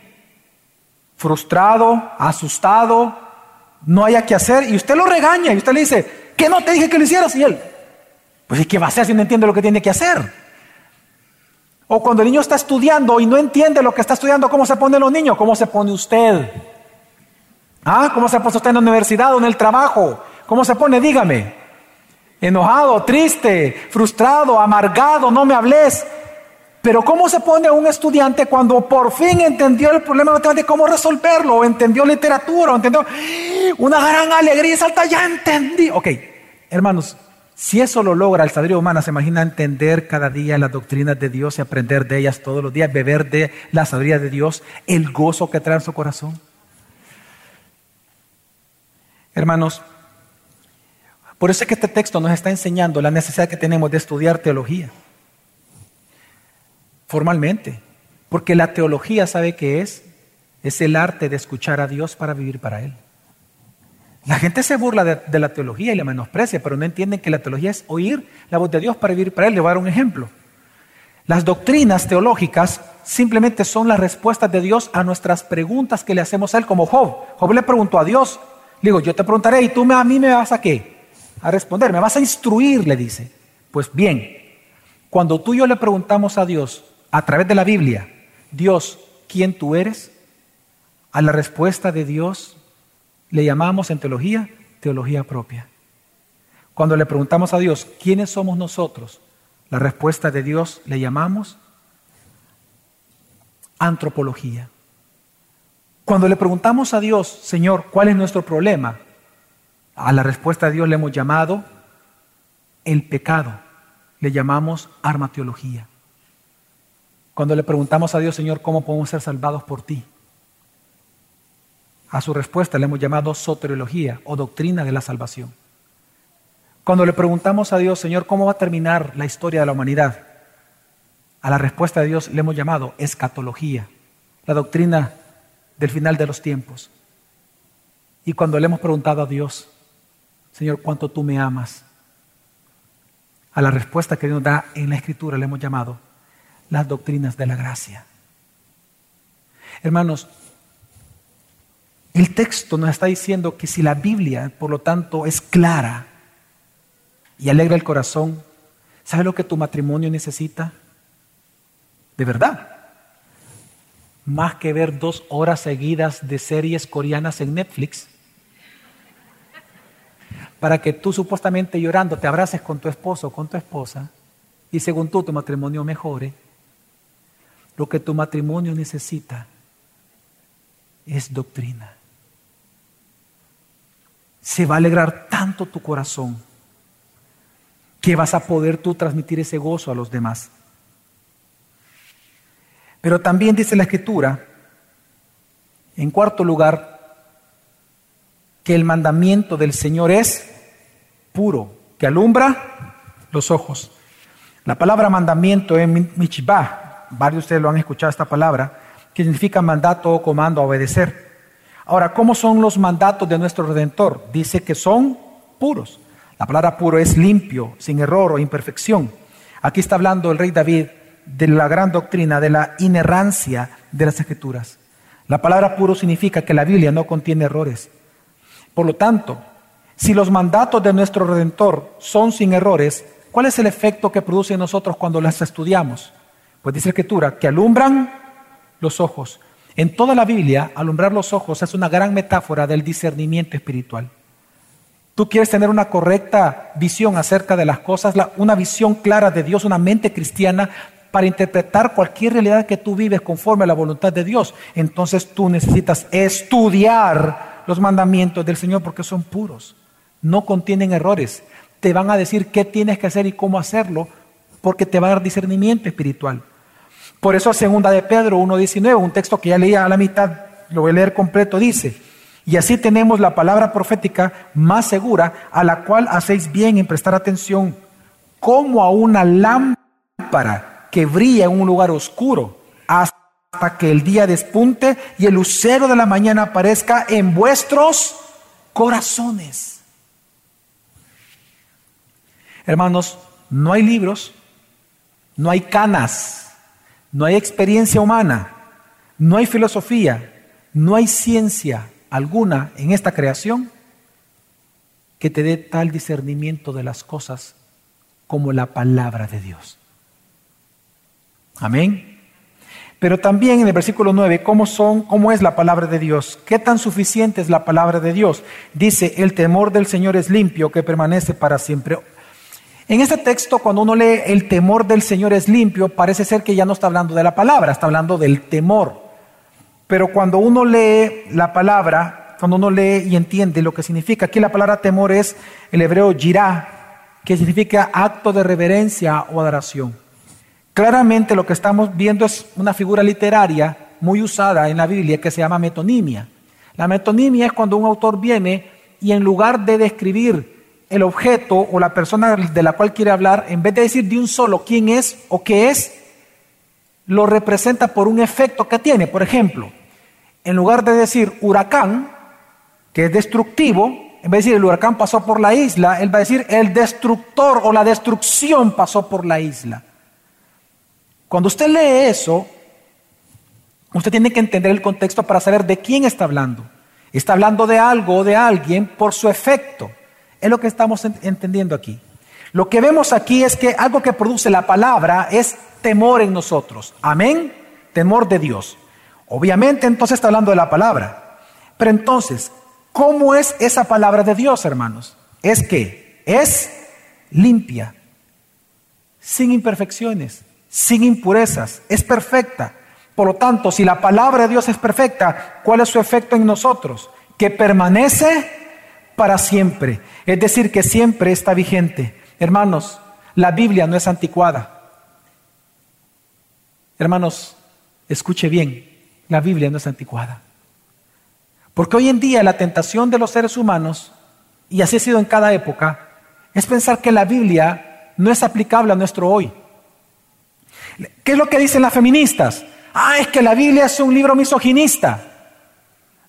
Frustrado, asustado, no haya que hacer, y usted lo regaña y usted le dice, ¿qué no te dije que lo hicieras? Y él, pues ¿y qué va a hacer si no entiende lo que tiene que hacer? O cuando el niño está estudiando y no entiende lo que está estudiando, ¿cómo se pone los niños? ¿Cómo se pone usted? ¿Ah? ¿Cómo se pone usted en la universidad o en el trabajo? ¿Cómo se pone? Dígame. Enojado, triste, frustrado, amargado, no me hables. Pero ¿cómo se pone un estudiante cuando por fin entendió el problema de cómo resolverlo? Entendió literatura, entendió una gran alegría y salta, ya entendí. Ok, hermanos, si eso lo logra el sabiduría humana, se imagina entender cada día las doctrinas de Dios y aprender de ellas todos los días, beber de la sabiduría de Dios, el gozo que trae en su corazón. Hermanos, por eso es que este texto nos está enseñando la necesidad que tenemos de estudiar teología. Formalmente. Porque la teología, ¿sabe qué es? Es el arte de escuchar a Dios para vivir para Él. La gente se burla de, la teología y la menosprecia, pero no entienden que la teología es oír la voz de Dios para vivir para Él. Le voy a dar un ejemplo. Las doctrinas teológicas simplemente son las respuestas de Dios a nuestras preguntas que le hacemos a Él, como Job. Job le preguntó a Dios, le digo, yo te preguntaré y tú a mí me vas a qué? A responder, me vas a instruir, le dice. Pues bien, cuando tú y yo le preguntamos a Dios a través de la Biblia, Dios, ¿quién tú eres? A la respuesta de Dios le llamamos en teología teología propia. Cuando le preguntamos a Dios, ¿quiénes somos nosotros? La respuesta de Dios le llamamos antropología. Cuando le preguntamos a Dios, Señor, ¿cuál es nuestro problema? A la respuesta de Dios le hemos llamado el pecado le llamamos armateología. Cuando le preguntamos a Dios, Señor, ¿cómo podemos ser salvados por ti? A su respuesta le hemos llamado soteriología o doctrina de la salvación. Cuando le preguntamos a Dios, Señor, ¿cómo va a terminar la historia de la humanidad? A la respuesta de Dios le hemos llamado escatología, la doctrina del final de los tiempos. Y cuando le hemos preguntado a Dios, Señor, ¿cuánto tú me amas? A la respuesta que Dios da en la Escritura le hemos llamado las doctrinas de la gracia. Hermanos, el texto nos está diciendo que si la Biblia, por lo tanto, es clara y alegra el corazón, ¿sabe lo que tu matrimonio necesita? De verdad. Más que ver dos horas seguidas de series coreanas en Netflix, para que tú supuestamente llorando te abraces con tu esposo o con tu esposa y según tú tu matrimonio mejore, lo que tu matrimonio necesita es doctrina. Se va a alegrar tanto tu corazón que vas a poder tú transmitir ese gozo a los demás. Pero también dice la escritura, en cuarto lugar, que el mandamiento del Señor es puro, que alumbra los ojos. La palabra mandamiento es michibah, varios de ustedes lo han escuchado esta palabra, que significa mandato o comando a obedecer. Ahora, ¿cómo son los mandatos de nuestro Redentor? Dice que son puros. La palabra puro es limpio, sin error o imperfección. Aquí está hablando el rey David de la gran doctrina de la inerrancia de las escrituras. La palabra puro significa que la Biblia no contiene errores. Por lo tanto, si los mandatos de nuestro Redentor son sin errores, ¿cuál es el efecto que produce en nosotros cuando las estudiamos? Pues dice la Escritura, que alumbran los ojos. En toda la Biblia, alumbrar los ojos es una gran metáfora del discernimiento espiritual. Tú quieres tener una correcta visión acerca de las cosas, una visión clara de Dios, una mente cristiana para interpretar cualquier realidad que tú vives conforme a la voluntad de Dios. Entonces tú necesitas estudiar los mandamientos del Señor porque son puros no contienen errores. Te van a decir qué tienes que hacer y cómo hacerlo, porque te va a dar discernimiento espiritual. Por eso, segunda de Pedro 1.19, un texto que ya leía a la mitad, lo voy a leer completo, dice, y así tenemos la palabra profética más segura, a la cual hacéis bien en prestar atención, como a una lámpara que brilla en un lugar oscuro, hasta que el día despunte y el lucero de la mañana aparezca en vuestros corazones. Hermanos, no hay libros, no hay canas, no hay experiencia humana, no hay filosofía, no hay ciencia alguna en esta creación que te dé tal discernimiento de las cosas como la palabra de Dios. Amén. Pero también en el versículo 9, ¿cómo son, cómo es la palabra de Dios? ¿Qué tan suficiente es la palabra de Dios? Dice, el temor del Señor es limpio, que permanece para siempre. En este texto, cuando uno lee el temor del Señor es limpio, parece ser que ya no está hablando de la palabra, está hablando del temor. Pero cuando uno lee la palabra, cuando uno lee y entiende lo que significa, aquí la palabra temor es el hebreo jirá, que significa acto de reverencia o adoración. Claramente lo que estamos viendo es una figura literaria muy usada en la Biblia que se llama metonimia. La metonimia es cuando un autor viene y en lugar de describir el objeto o la persona de la cual quiere hablar, en vez de decir de un solo quién es o qué es, lo representa por un efecto que tiene. Por ejemplo, en lugar de decir huracán, que es destructivo, en vez de decir el huracán pasó por la isla, él va a decir el destructor o la destrucción pasó por la isla. Cuando usted lee eso, usted tiene que entender el contexto para saber de quién está hablando. Está hablando de algo o de alguien por su efecto. Es lo que estamos entendiendo aquí. Lo que vemos aquí es que algo que produce la palabra es temor en nosotros. Amén. Temor de Dios. Obviamente entonces está hablando de la palabra. Pero entonces, ¿cómo es esa palabra de Dios, hermanos? Es que es limpia, sin imperfecciones, sin impurezas, es perfecta. Por lo tanto, si la palabra de Dios es perfecta, ¿cuál es su efecto en nosotros? Que permanece para siempre. Es decir, que siempre está vigente. Hermanos, la Biblia no es anticuada. Hermanos, escuche bien, la Biblia no es anticuada. Porque hoy en día la tentación de los seres humanos, y así ha sido en cada época, es pensar que la Biblia no es aplicable a nuestro hoy. ¿Qué es lo que dicen las feministas? Ah, es que la Biblia es un libro misoginista.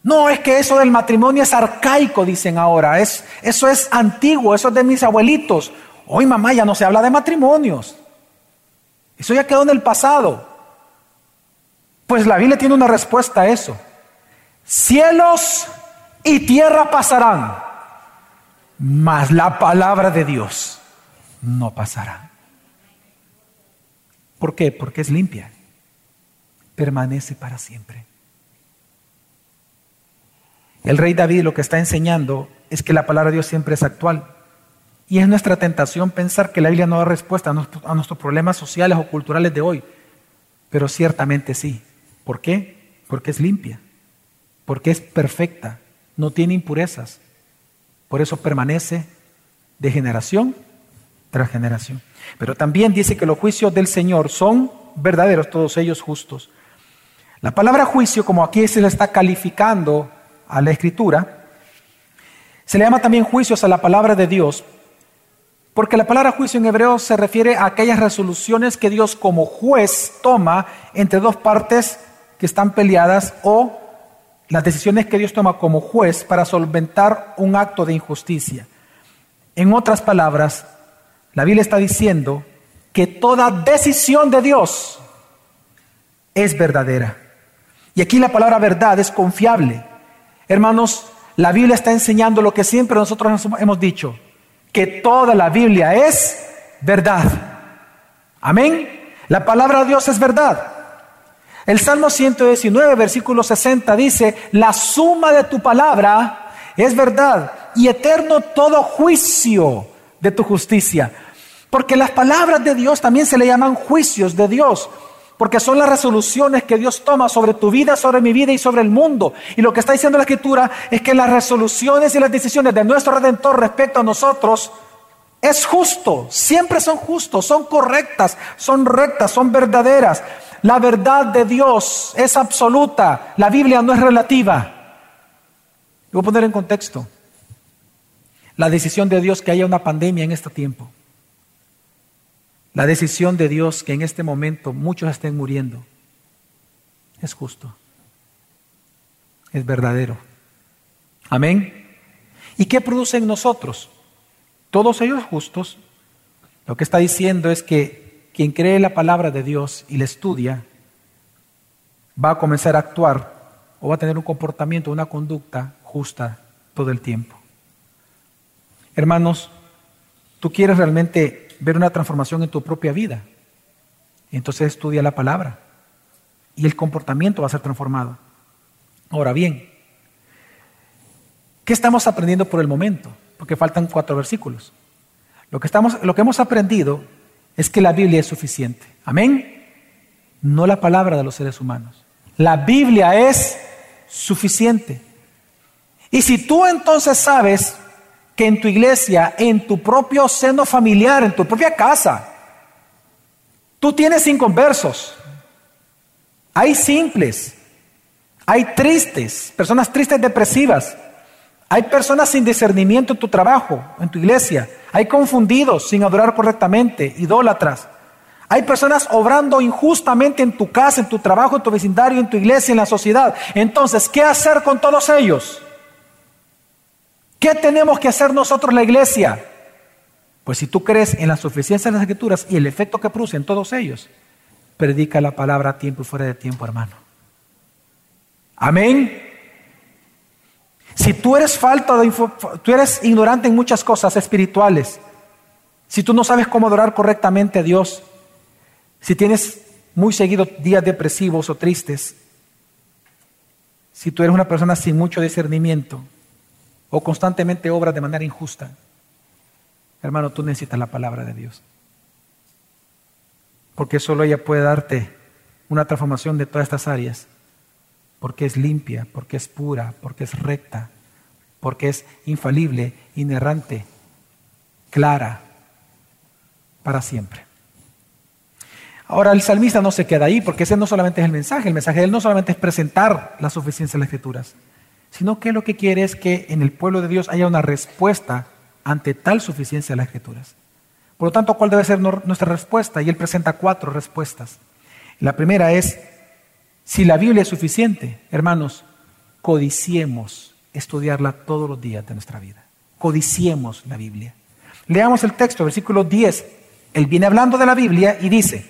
No, es que eso del matrimonio es arcaico, dicen ahora. Es, eso es antiguo, eso es de mis abuelitos. Hoy mamá ya no se habla de matrimonios. Eso ya quedó en el pasado. Pues la Biblia tiene una respuesta a eso. Cielos y tierra pasarán, mas la palabra de Dios no pasará. ¿Por qué? Porque es limpia. Permanece para siempre. El rey David lo que está enseñando es que la palabra de Dios siempre es actual. Y es nuestra tentación pensar que la Biblia no da respuesta a nuestros problemas sociales o culturales de hoy. Pero ciertamente sí. ¿Por qué? Porque es limpia. Porque es perfecta. No tiene impurezas. Por eso permanece de generación tras generación. Pero también dice que los juicios del Señor son verdaderos, todos ellos justos. La palabra juicio, como aquí se le está calificando a la escritura, se le llama también juicios a la palabra de Dios, porque la palabra juicio en hebreo se refiere a aquellas resoluciones que Dios como juez toma entre dos partes que están peleadas o las decisiones que Dios toma como juez para solventar un acto de injusticia. En otras palabras, la Biblia está diciendo que toda decisión de Dios es verdadera. Y aquí la palabra verdad es confiable. Hermanos, la Biblia está enseñando lo que siempre nosotros hemos dicho, que toda la Biblia es verdad. Amén. La palabra de Dios es verdad. El Salmo 119, versículo 60 dice, la suma de tu palabra es verdad y eterno todo juicio de tu justicia. Porque las palabras de Dios también se le llaman juicios de Dios. Porque son las resoluciones que Dios toma sobre tu vida, sobre mi vida y sobre el mundo. Y lo que está diciendo la Escritura es que las resoluciones y las decisiones de nuestro Redentor respecto a nosotros es justo. Siempre son justos, son correctas, son rectas, son verdaderas. La verdad de Dios es absoluta. La Biblia no es relativa. Voy a poner en contexto la decisión de Dios que haya una pandemia en este tiempo. La decisión de Dios que en este momento muchos estén muriendo es justo, es verdadero. Amén. ¿Y qué produce en nosotros? Todos ellos justos. Lo que está diciendo es que quien cree la palabra de Dios y la estudia va a comenzar a actuar o va a tener un comportamiento, una conducta justa todo el tiempo. Hermanos, tú quieres realmente ver una transformación en tu propia vida. Entonces estudia la palabra y el comportamiento va a ser transformado. Ahora bien, ¿qué estamos aprendiendo por el momento? Porque faltan cuatro versículos. Lo que, estamos, lo que hemos aprendido es que la Biblia es suficiente. Amén. No la palabra de los seres humanos. La Biblia es suficiente. Y si tú entonces sabes que en tu iglesia, en tu propio seno familiar, en tu propia casa, tú tienes inconversos. Hay simples, hay tristes, personas tristes depresivas. Hay personas sin discernimiento en tu trabajo, en tu iglesia. Hay confundidos sin adorar correctamente, idólatras. Hay personas obrando injustamente en tu casa, en tu trabajo, en tu vecindario, en tu iglesia, en la sociedad. Entonces, ¿qué hacer con todos ellos? ¿Qué tenemos que hacer nosotros la iglesia? Pues si tú crees en la suficiencia de las escrituras y el efecto que produce en todos ellos, predica la palabra a tiempo y fuera de tiempo, hermano. Amén. Si tú eres falta de tú eres ignorante en muchas cosas espirituales, si tú no sabes cómo adorar correctamente a Dios, si tienes muy seguido días depresivos o tristes, si tú eres una persona sin mucho discernimiento, o constantemente obras de manera injusta, hermano, tú necesitas la palabra de Dios. Porque solo ella puede darte una transformación de todas estas áreas. Porque es limpia, porque es pura, porque es recta, porque es infalible, inerrante, clara, para siempre. Ahora el salmista no se queda ahí porque ese no solamente es el mensaje, el mensaje de él no solamente es presentar la suficiencia de las escrituras, sino que lo que quiere es que en el pueblo de Dios haya una respuesta ante tal suficiencia de las escrituras. Por lo tanto, ¿cuál debe ser nuestra respuesta? Y él presenta cuatro respuestas. La primera es, si la Biblia es suficiente, hermanos, codiciemos estudiarla todos los días de nuestra vida. Codiciemos la Biblia. Leamos el texto, versículo 10. Él viene hablando de la Biblia y dice,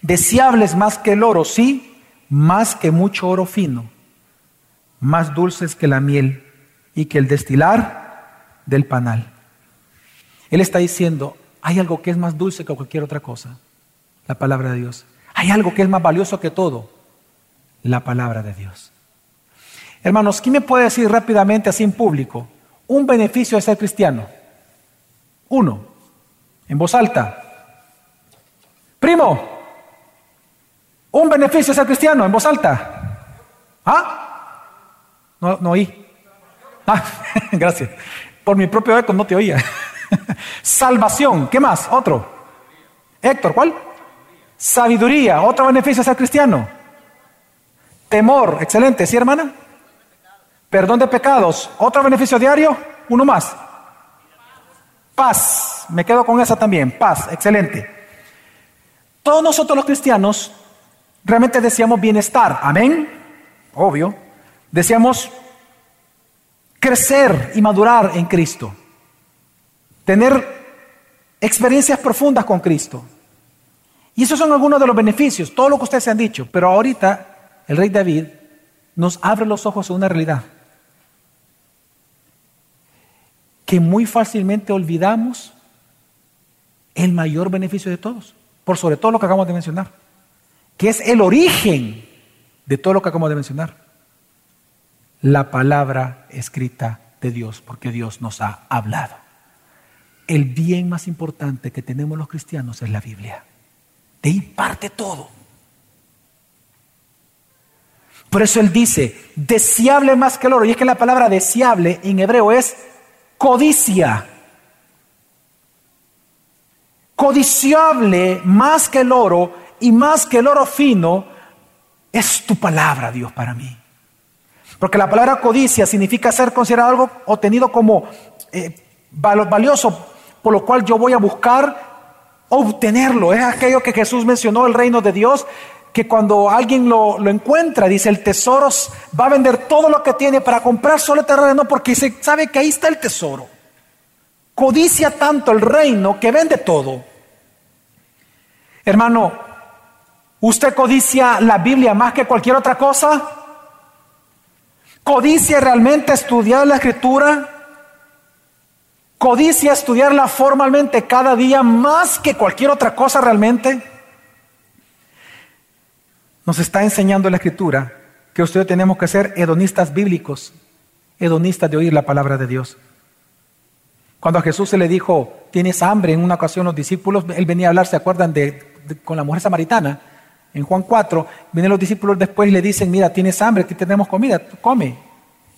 deseables más que el oro, sí, más que mucho oro fino, más dulces que la miel y que el destilar del panal. Él está diciendo, hay algo que es más dulce que cualquier otra cosa, la palabra de Dios. Hay algo que es más valioso que todo, la palabra de Dios. Hermanos, ¿quién me puede decir rápidamente así en público un beneficio de ser cristiano? Uno, en voz alta. Primo, un beneficio de ser cristiano en voz alta. ¿Ah? No, no oí. Ah, gracias. Por mi propio eco no te oía. Salvación, ¿qué más? Otro. Héctor, ¿cuál? Sabiduría, otro beneficio de ser cristiano. Temor, excelente, ¿sí hermana? Perdón de pecados, otro beneficio diario, uno más. Paz, me quedo con esa también, paz, excelente. Todos nosotros los cristianos realmente deseamos bienestar, amén, obvio. Deseamos crecer y madurar en Cristo, tener experiencias profundas con Cristo. Y esos son algunos de los beneficios, todo lo que ustedes se han dicho. Pero ahorita el rey David nos abre los ojos a una realidad que muy fácilmente olvidamos el mayor beneficio de todos, por sobre todo lo que acabamos de mencionar, que es el origen de todo lo que acabamos de mencionar. La palabra escrita de Dios, porque Dios nos ha hablado. El bien más importante que tenemos los cristianos es la Biblia. De ahí parte todo. Por eso él dice, deseable más que el oro. Y es que la palabra deseable en hebreo es codicia. Codiciable más que el oro y más que el oro fino es tu palabra, Dios, para mí. Porque la palabra codicia significa ser considerado algo o tenido como eh, valioso, por lo cual yo voy a buscar obtenerlo. Es aquello que Jesús mencionó, el reino de Dios, que cuando alguien lo, encuentra, dice, el tesoro va a vender todo lo que tiene para comprar solo el terreno porque se sabe que ahí está el tesoro. Codicia tanto el reino que vende todo. Hermano, ¿usted codicia la Biblia más que cualquier otra cosa? ¿Codicia realmente estudiar la escritura? codicia estudiarla formalmente cada día más que cualquier otra cosa realmente? Nos está enseñando la escritura que usted tenemos que ser hedonistas bíblicos, hedonistas de oír la palabra de Dios. Cuando a Jesús se le dijo, tienes hambre, en una ocasión los discípulos, él venía a hablar, ¿se acuerdan de, con la mujer samaritana? En Juan 4, vienen los discípulos después y le dicen, mira, tienes hambre, aquí tenemos comida, come.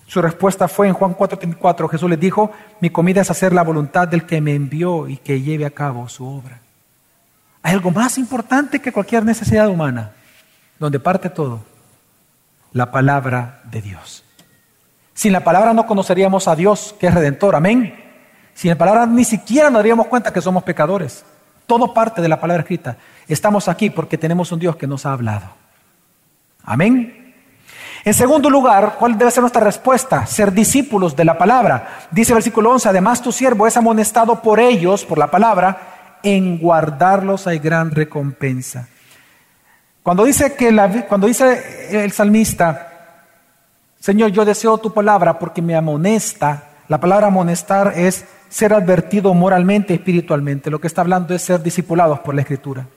Su respuesta fue en Juan 4:34, Jesús les dijo, mi comida es hacer la voluntad del que me envió y que lleve a cabo su obra. Hay algo más importante que cualquier necesidad humana, donde parte todo, la palabra de Dios. Sin la palabra no conoceríamos a Dios, que es redentor, amén. Sin la palabra ni siquiera nos daríamos cuenta que somos pecadores. Todo parte de la palabra escrita. Estamos aquí porque tenemos un Dios que nos ha hablado. Amén. En segundo lugar, ¿cuál debe ser nuestra respuesta? Ser discípulos de la palabra. Dice el versículo 11, además tu siervo es amonestado por ellos, por la palabra, en guardarlos hay gran recompensa. Cuando dice, que cuando dice el salmista, Señor, yo deseo tu palabra porque me amonesta, la palabra amonestar es ser advertido moralmente, espiritualmente. Lo que está hablando es ser discipulados por la Escritura.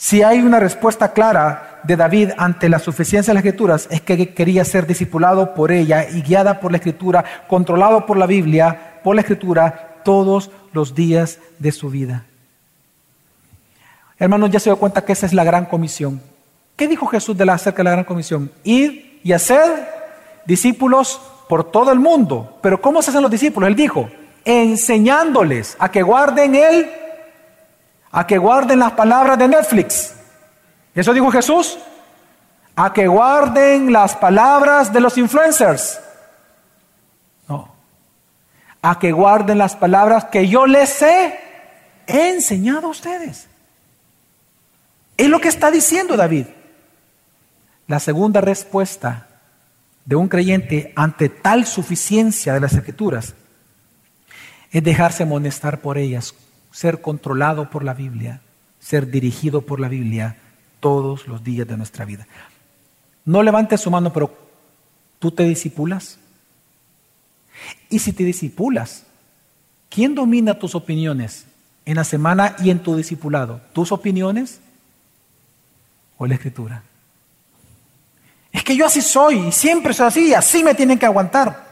Si hay una respuesta clara de David ante la suficiencia de las escrituras, es que quería ser discipulado por ella y guiada por la escritura, controlado por la Biblia, por la escritura, todos los días de su vida. Hermanos, ya se dio cuenta que esa es la gran comisión. ¿Qué dijo Jesús de la, acerca de la gran comisión? Ir y hacer discípulos por todo el mundo. Pero ¿cómo se hacen los discípulos? Él dijo, enseñándoles a que guarden él, a que guarden las palabras de Netflix. ¿Eso dijo Jesús? A que guarden las palabras de los influencers. No. A que guarden las palabras que yo les he enseñado a ustedes. Es lo que está diciendo David. La segunda respuesta de un creyente ante tal suficiencia de las escrituras es dejarse amonestar por ellas, ser controlado por la Biblia, ser dirigido por la Biblia todos los días de nuestra vida. No levantes su mano, pero tú te disipulas. Y si te disipulas, ¿quién domina tus opiniones en la semana y en tu discipulado? ¿Tus opiniones o la escritura? Que yo así soy siempre soy así y así me tienen que aguantar.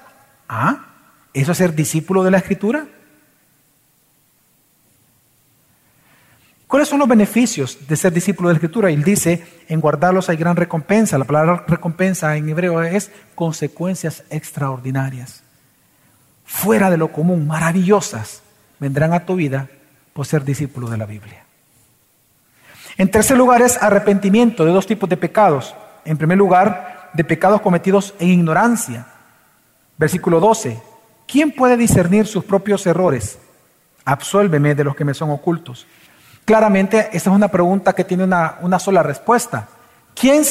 ¿Ah? ¿Eso es ser discípulo de la escritura? ¿Cuáles son los beneficios de ser discípulo de la Escritura? Él dice, en guardarlos hay gran recompensa. La palabra recompensa en hebreo es consecuencias extraordinarias, fuera de lo común, maravillosas, vendrán a tu vida por ser discípulo de la Biblia. En tercer lugar es arrepentimiento de dos tipos de pecados. En primer lugar, de pecados cometidos en ignorancia. Versículo 12. ¿Quién puede discernir sus propios errores? Absuélveme de los que me son ocultos. Claramente, esta es una pregunta que tiene una, sola respuesta. ¿Quién,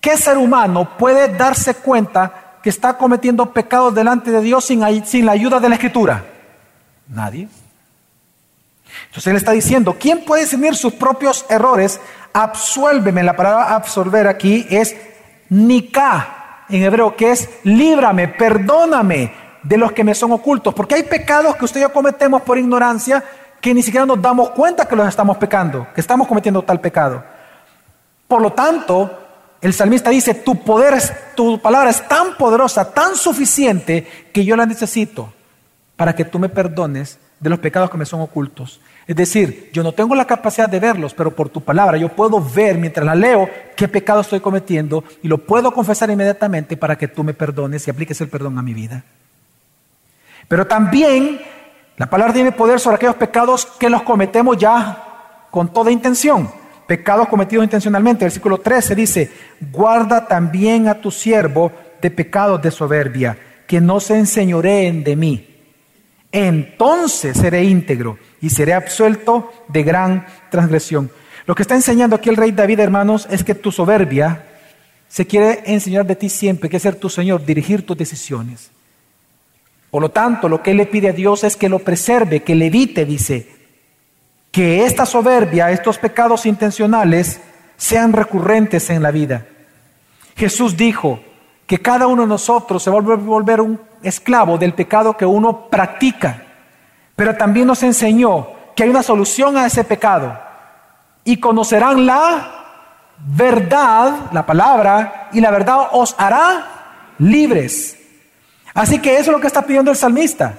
¿Qué ser humano puede darse cuenta que está cometiendo pecados delante de Dios sin, sin la ayuda de la Escritura? Nadie. Entonces él está diciendo, ¿quién puede discernir sus propios errores? Absuélveme. La palabra absorber aquí es nika en hebreo, que es líbrame, perdóname de los que me son ocultos. Porque hay pecados que usted y yo cometemos por ignorancia que ni siquiera nos damos cuenta que los estamos pecando, que estamos cometiendo tal pecado. Por lo tanto, el salmista dice, tu poder, tu palabra es tan poderosa, tan suficiente, que yo la necesito para que tú me perdones de los pecados que me son ocultos. Es decir, yo no tengo la capacidad de verlos, pero por tu palabra yo puedo ver mientras la leo qué pecado estoy cometiendo y lo puedo confesar inmediatamente para que tú me perdones y apliques el perdón a mi vida. Pero también la palabra tiene poder sobre aquellos pecados que los cometemos ya con toda intención. Pecados cometidos intencionalmente. Versículo 13 dice, guarda también a tu siervo de pecados de soberbia, que no se enseñoreen de mí. Entonces seré íntegro y seré absuelto de gran transgresión. Lo que está enseñando aquí el rey David, hermanos, es que tu soberbia se quiere enseñar de ti siempre, que ser tu Señor, dirigir tus decisiones. Por lo tanto, lo que él le pide a Dios es que lo preserve, que le evite, dice, que esta soberbia, estos pecados intencionales sean recurrentes en la vida. Jesús dijo que cada uno de nosotros se va a volver un esclavo del pecado que uno practica, pero también nos enseñó que hay una solución a ese pecado y conocerán la verdad, la palabra, y la verdad os hará libres. Así que eso es lo que está pidiendo el salmista.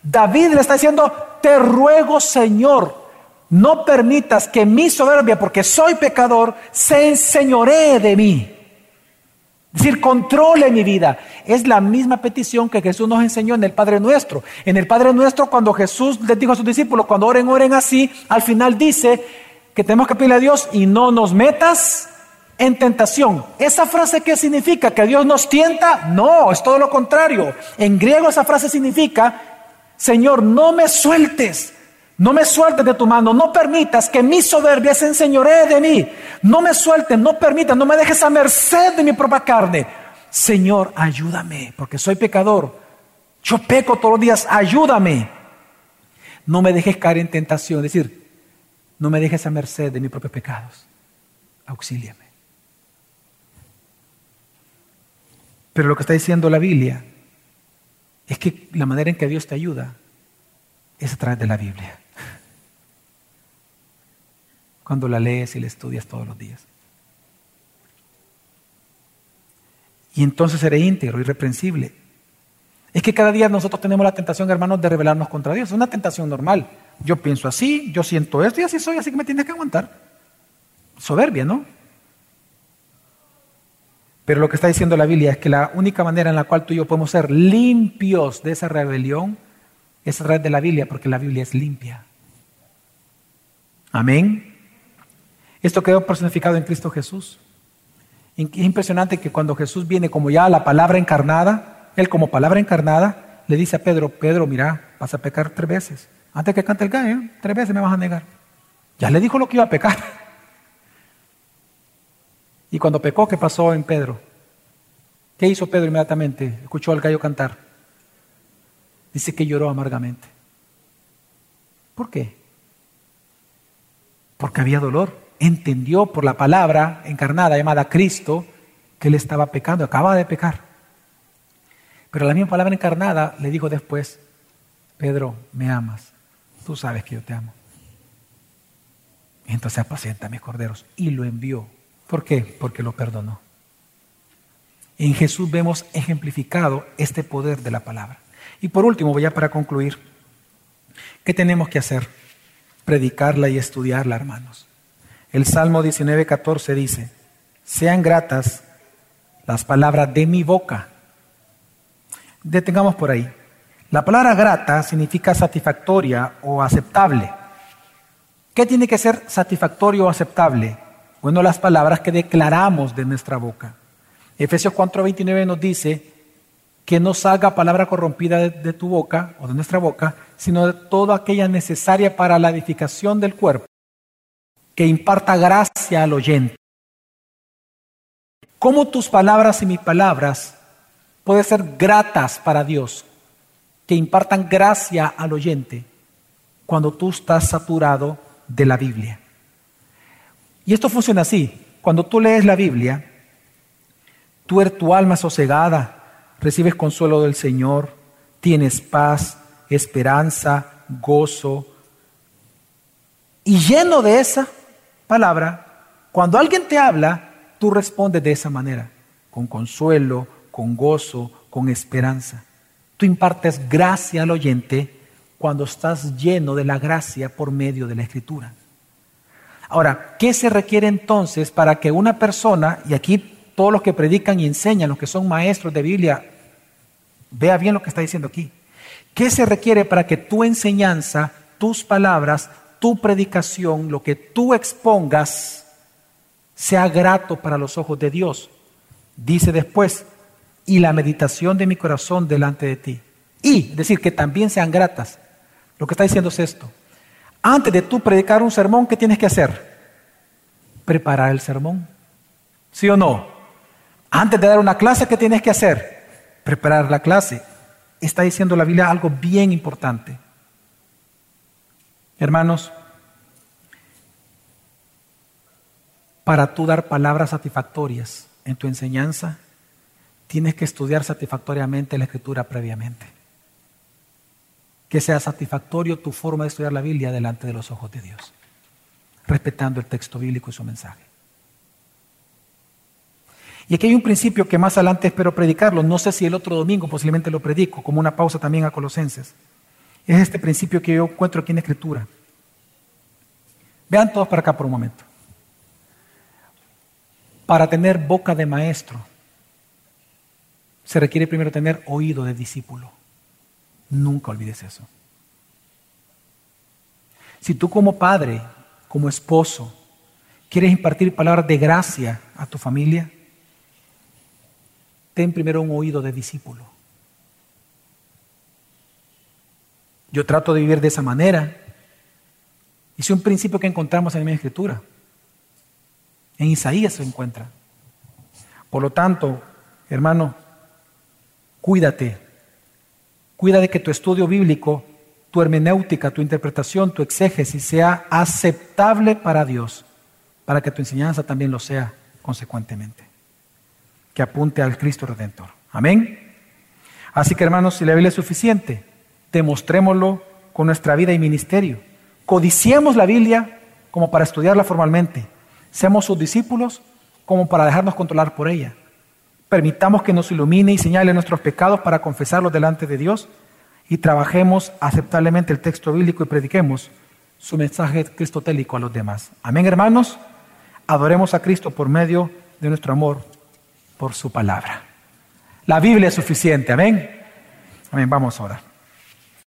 David le está diciendo, te ruego Señor, no permitas que mi soberbia, porque soy pecador, se enseñoree de mí. Es decir, controle mi vida. Es la misma petición que Jesús nos enseñó en el Padre Nuestro. En el Padre Nuestro, cuando Jesús les dijo a sus discípulos, cuando oren, oren así, al final dice que tenemos que pedirle a Dios y no nos metas en tentación. ¿Esa frase qué significa? ¿Que Dios nos tienta? No, es todo lo contrario. En griego esa frase significa, Señor, no me sueltes, no me sueltes de tu mano, no permitas que mi soberbia se enseñoree de mí. No me sueltes, no permitas, no me dejes a merced de mi propia carne. Señor, ayúdame, porque soy pecador. Yo peco todos los días, ayúdame. No me dejes caer en tentación, es decir, no me dejes a merced de mis propios pecados. Auxíliame. Pero lo que está diciendo la Biblia es que la manera en que Dios te ayuda es a través de la Biblia. Cuando la lees y la estudias todos los días. Y entonces seré íntegro, irreprensible. Es que cada día nosotros tenemos la tentación, hermanos, de rebelarnos contra Dios. Es una tentación normal. Yo pienso así, yo siento esto y así soy, así que me tienes que aguantar. Soberbia, ¿no? Pero lo que está diciendo la Biblia es que la única manera en la cual tú y yo podemos ser limpios de esa rebelión es a través de la Biblia, porque la Biblia es limpia. Amén. Esto quedó personificado en Cristo Jesús. Es impresionante que cuando Jesús viene como ya la palabra encarnada, Él como palabra encarnada, le dice a Pedro, Pedro, mira, vas a pecar tres veces. Antes que cante el gallo, tres veces me vas a negar. Ya le dijo lo que iba a pecar. Y cuando pecó, ¿qué pasó en Pedro? ¿Qué hizo Pedro inmediatamente? Escuchó al gallo cantar. Dice que lloró amargamente. ¿Por qué? Porque había dolor. Entendió por la palabra encarnada llamada Cristo que él estaba pecando, acaba de pecar. Pero la misma palabra encarnada le dijo después, Pedro, me amas, tú sabes que yo te amo. Entonces apacienta mis corderos. Y lo envió. ¿Por qué? Porque lo perdonó. En Jesús vemos ejemplificado este poder de la palabra. Y por último, voy ya para concluir, ¿qué tenemos que hacer? Predicarla y estudiarla, hermanos. El Salmo 19, 14 dice, sean gratas las palabras de mi boca. Detengamos por ahí. La palabra grata significa satisfactoria o aceptable. ¿Qué tiene que ser satisfactorio o aceptable? Bueno, las palabras que declaramos de nuestra boca. Efesios 4:29 nos dice que no salga palabra corrompida de, tu boca o de nuestra boca, sino de toda aquella necesaria para la edificación del cuerpo, que imparta gracia al oyente. ¿Cómo tus palabras y mis palabras pueden ser gratas para Dios, que impartan gracia al oyente cuando tú estás saturado de la Biblia? Y esto funciona así. Cuando tú lees la Biblia, tú eres tu alma sosegada, recibes consuelo del Señor, tienes paz, esperanza, gozo. Y lleno de esa palabra, cuando alguien te habla, tú respondes de esa manera, con consuelo, con gozo, con esperanza. Tú impartes gracia al oyente cuando estás lleno de la gracia por medio de la escritura. Ahora, ¿qué se requiere entonces para que una persona, y aquí todos los que predican y enseñan, los que son maestros de Biblia, vea bien lo que está diciendo aquí. ¿Qué se requiere para que tu enseñanza, tus palabras, tu predicación, lo que tú expongas, sea grato para los ojos de Dios? Dice después, y la meditación de mi corazón delante de ti. Y, es decir, que también sean gratas. Lo que está diciendo es esto. Antes de tú predicar un sermón, ¿qué tienes que hacer? Preparar el sermón. ¿Sí o no? Antes de dar una clase, ¿qué tienes que hacer? Preparar la clase. Está diciendo la Biblia algo bien importante. Hermanos, para tú dar palabras satisfactorias en tu enseñanza, tienes que estudiar satisfactoriamente la escritura previamente que sea satisfactorio tu forma de estudiar la Biblia delante de los ojos de Dios, respetando el texto bíblico y su mensaje. Y aquí hay un principio que más adelante espero predicarlo, no sé si el otro domingo posiblemente lo predico, como una pausa también a Colosenses. Es este principio que yo encuentro aquí en la Escritura. Vean todos para acá por un momento. Para tener boca de maestro, se requiere primero tener oído de discípulo. Nunca olvides eso. Si tú como padre, como esposo, quieres impartir palabras de gracia a tu familia, ten primero un oído de discípulo. Yo trato de vivir de esa manera. Es un principio que encontramos en mi escritura. En Isaías se encuentra. Por lo tanto, hermano, cuídate Cuida de que tu estudio bíblico, tu hermenéutica, tu interpretación, tu exégesis sea aceptable para Dios, para que tu enseñanza también lo sea consecuentemente. Que apunte al Cristo Redentor. Amén. Así que hermanos, si la Biblia es suficiente, demostrémoslo con nuestra vida y ministerio. Codiciemos la Biblia como para estudiarla formalmente. Seamos sus discípulos como para dejarnos controlar por ella. Permitamos que nos ilumine y señale nuestros pecados para confesarlos delante de Dios y trabajemos aceptablemente el texto bíblico y prediquemos su mensaje cristotélico a los demás. Amén, hermanos. Adoremos a Cristo por medio de nuestro amor por su palabra. La Biblia es suficiente. Amén. Amén. Vamos ahora.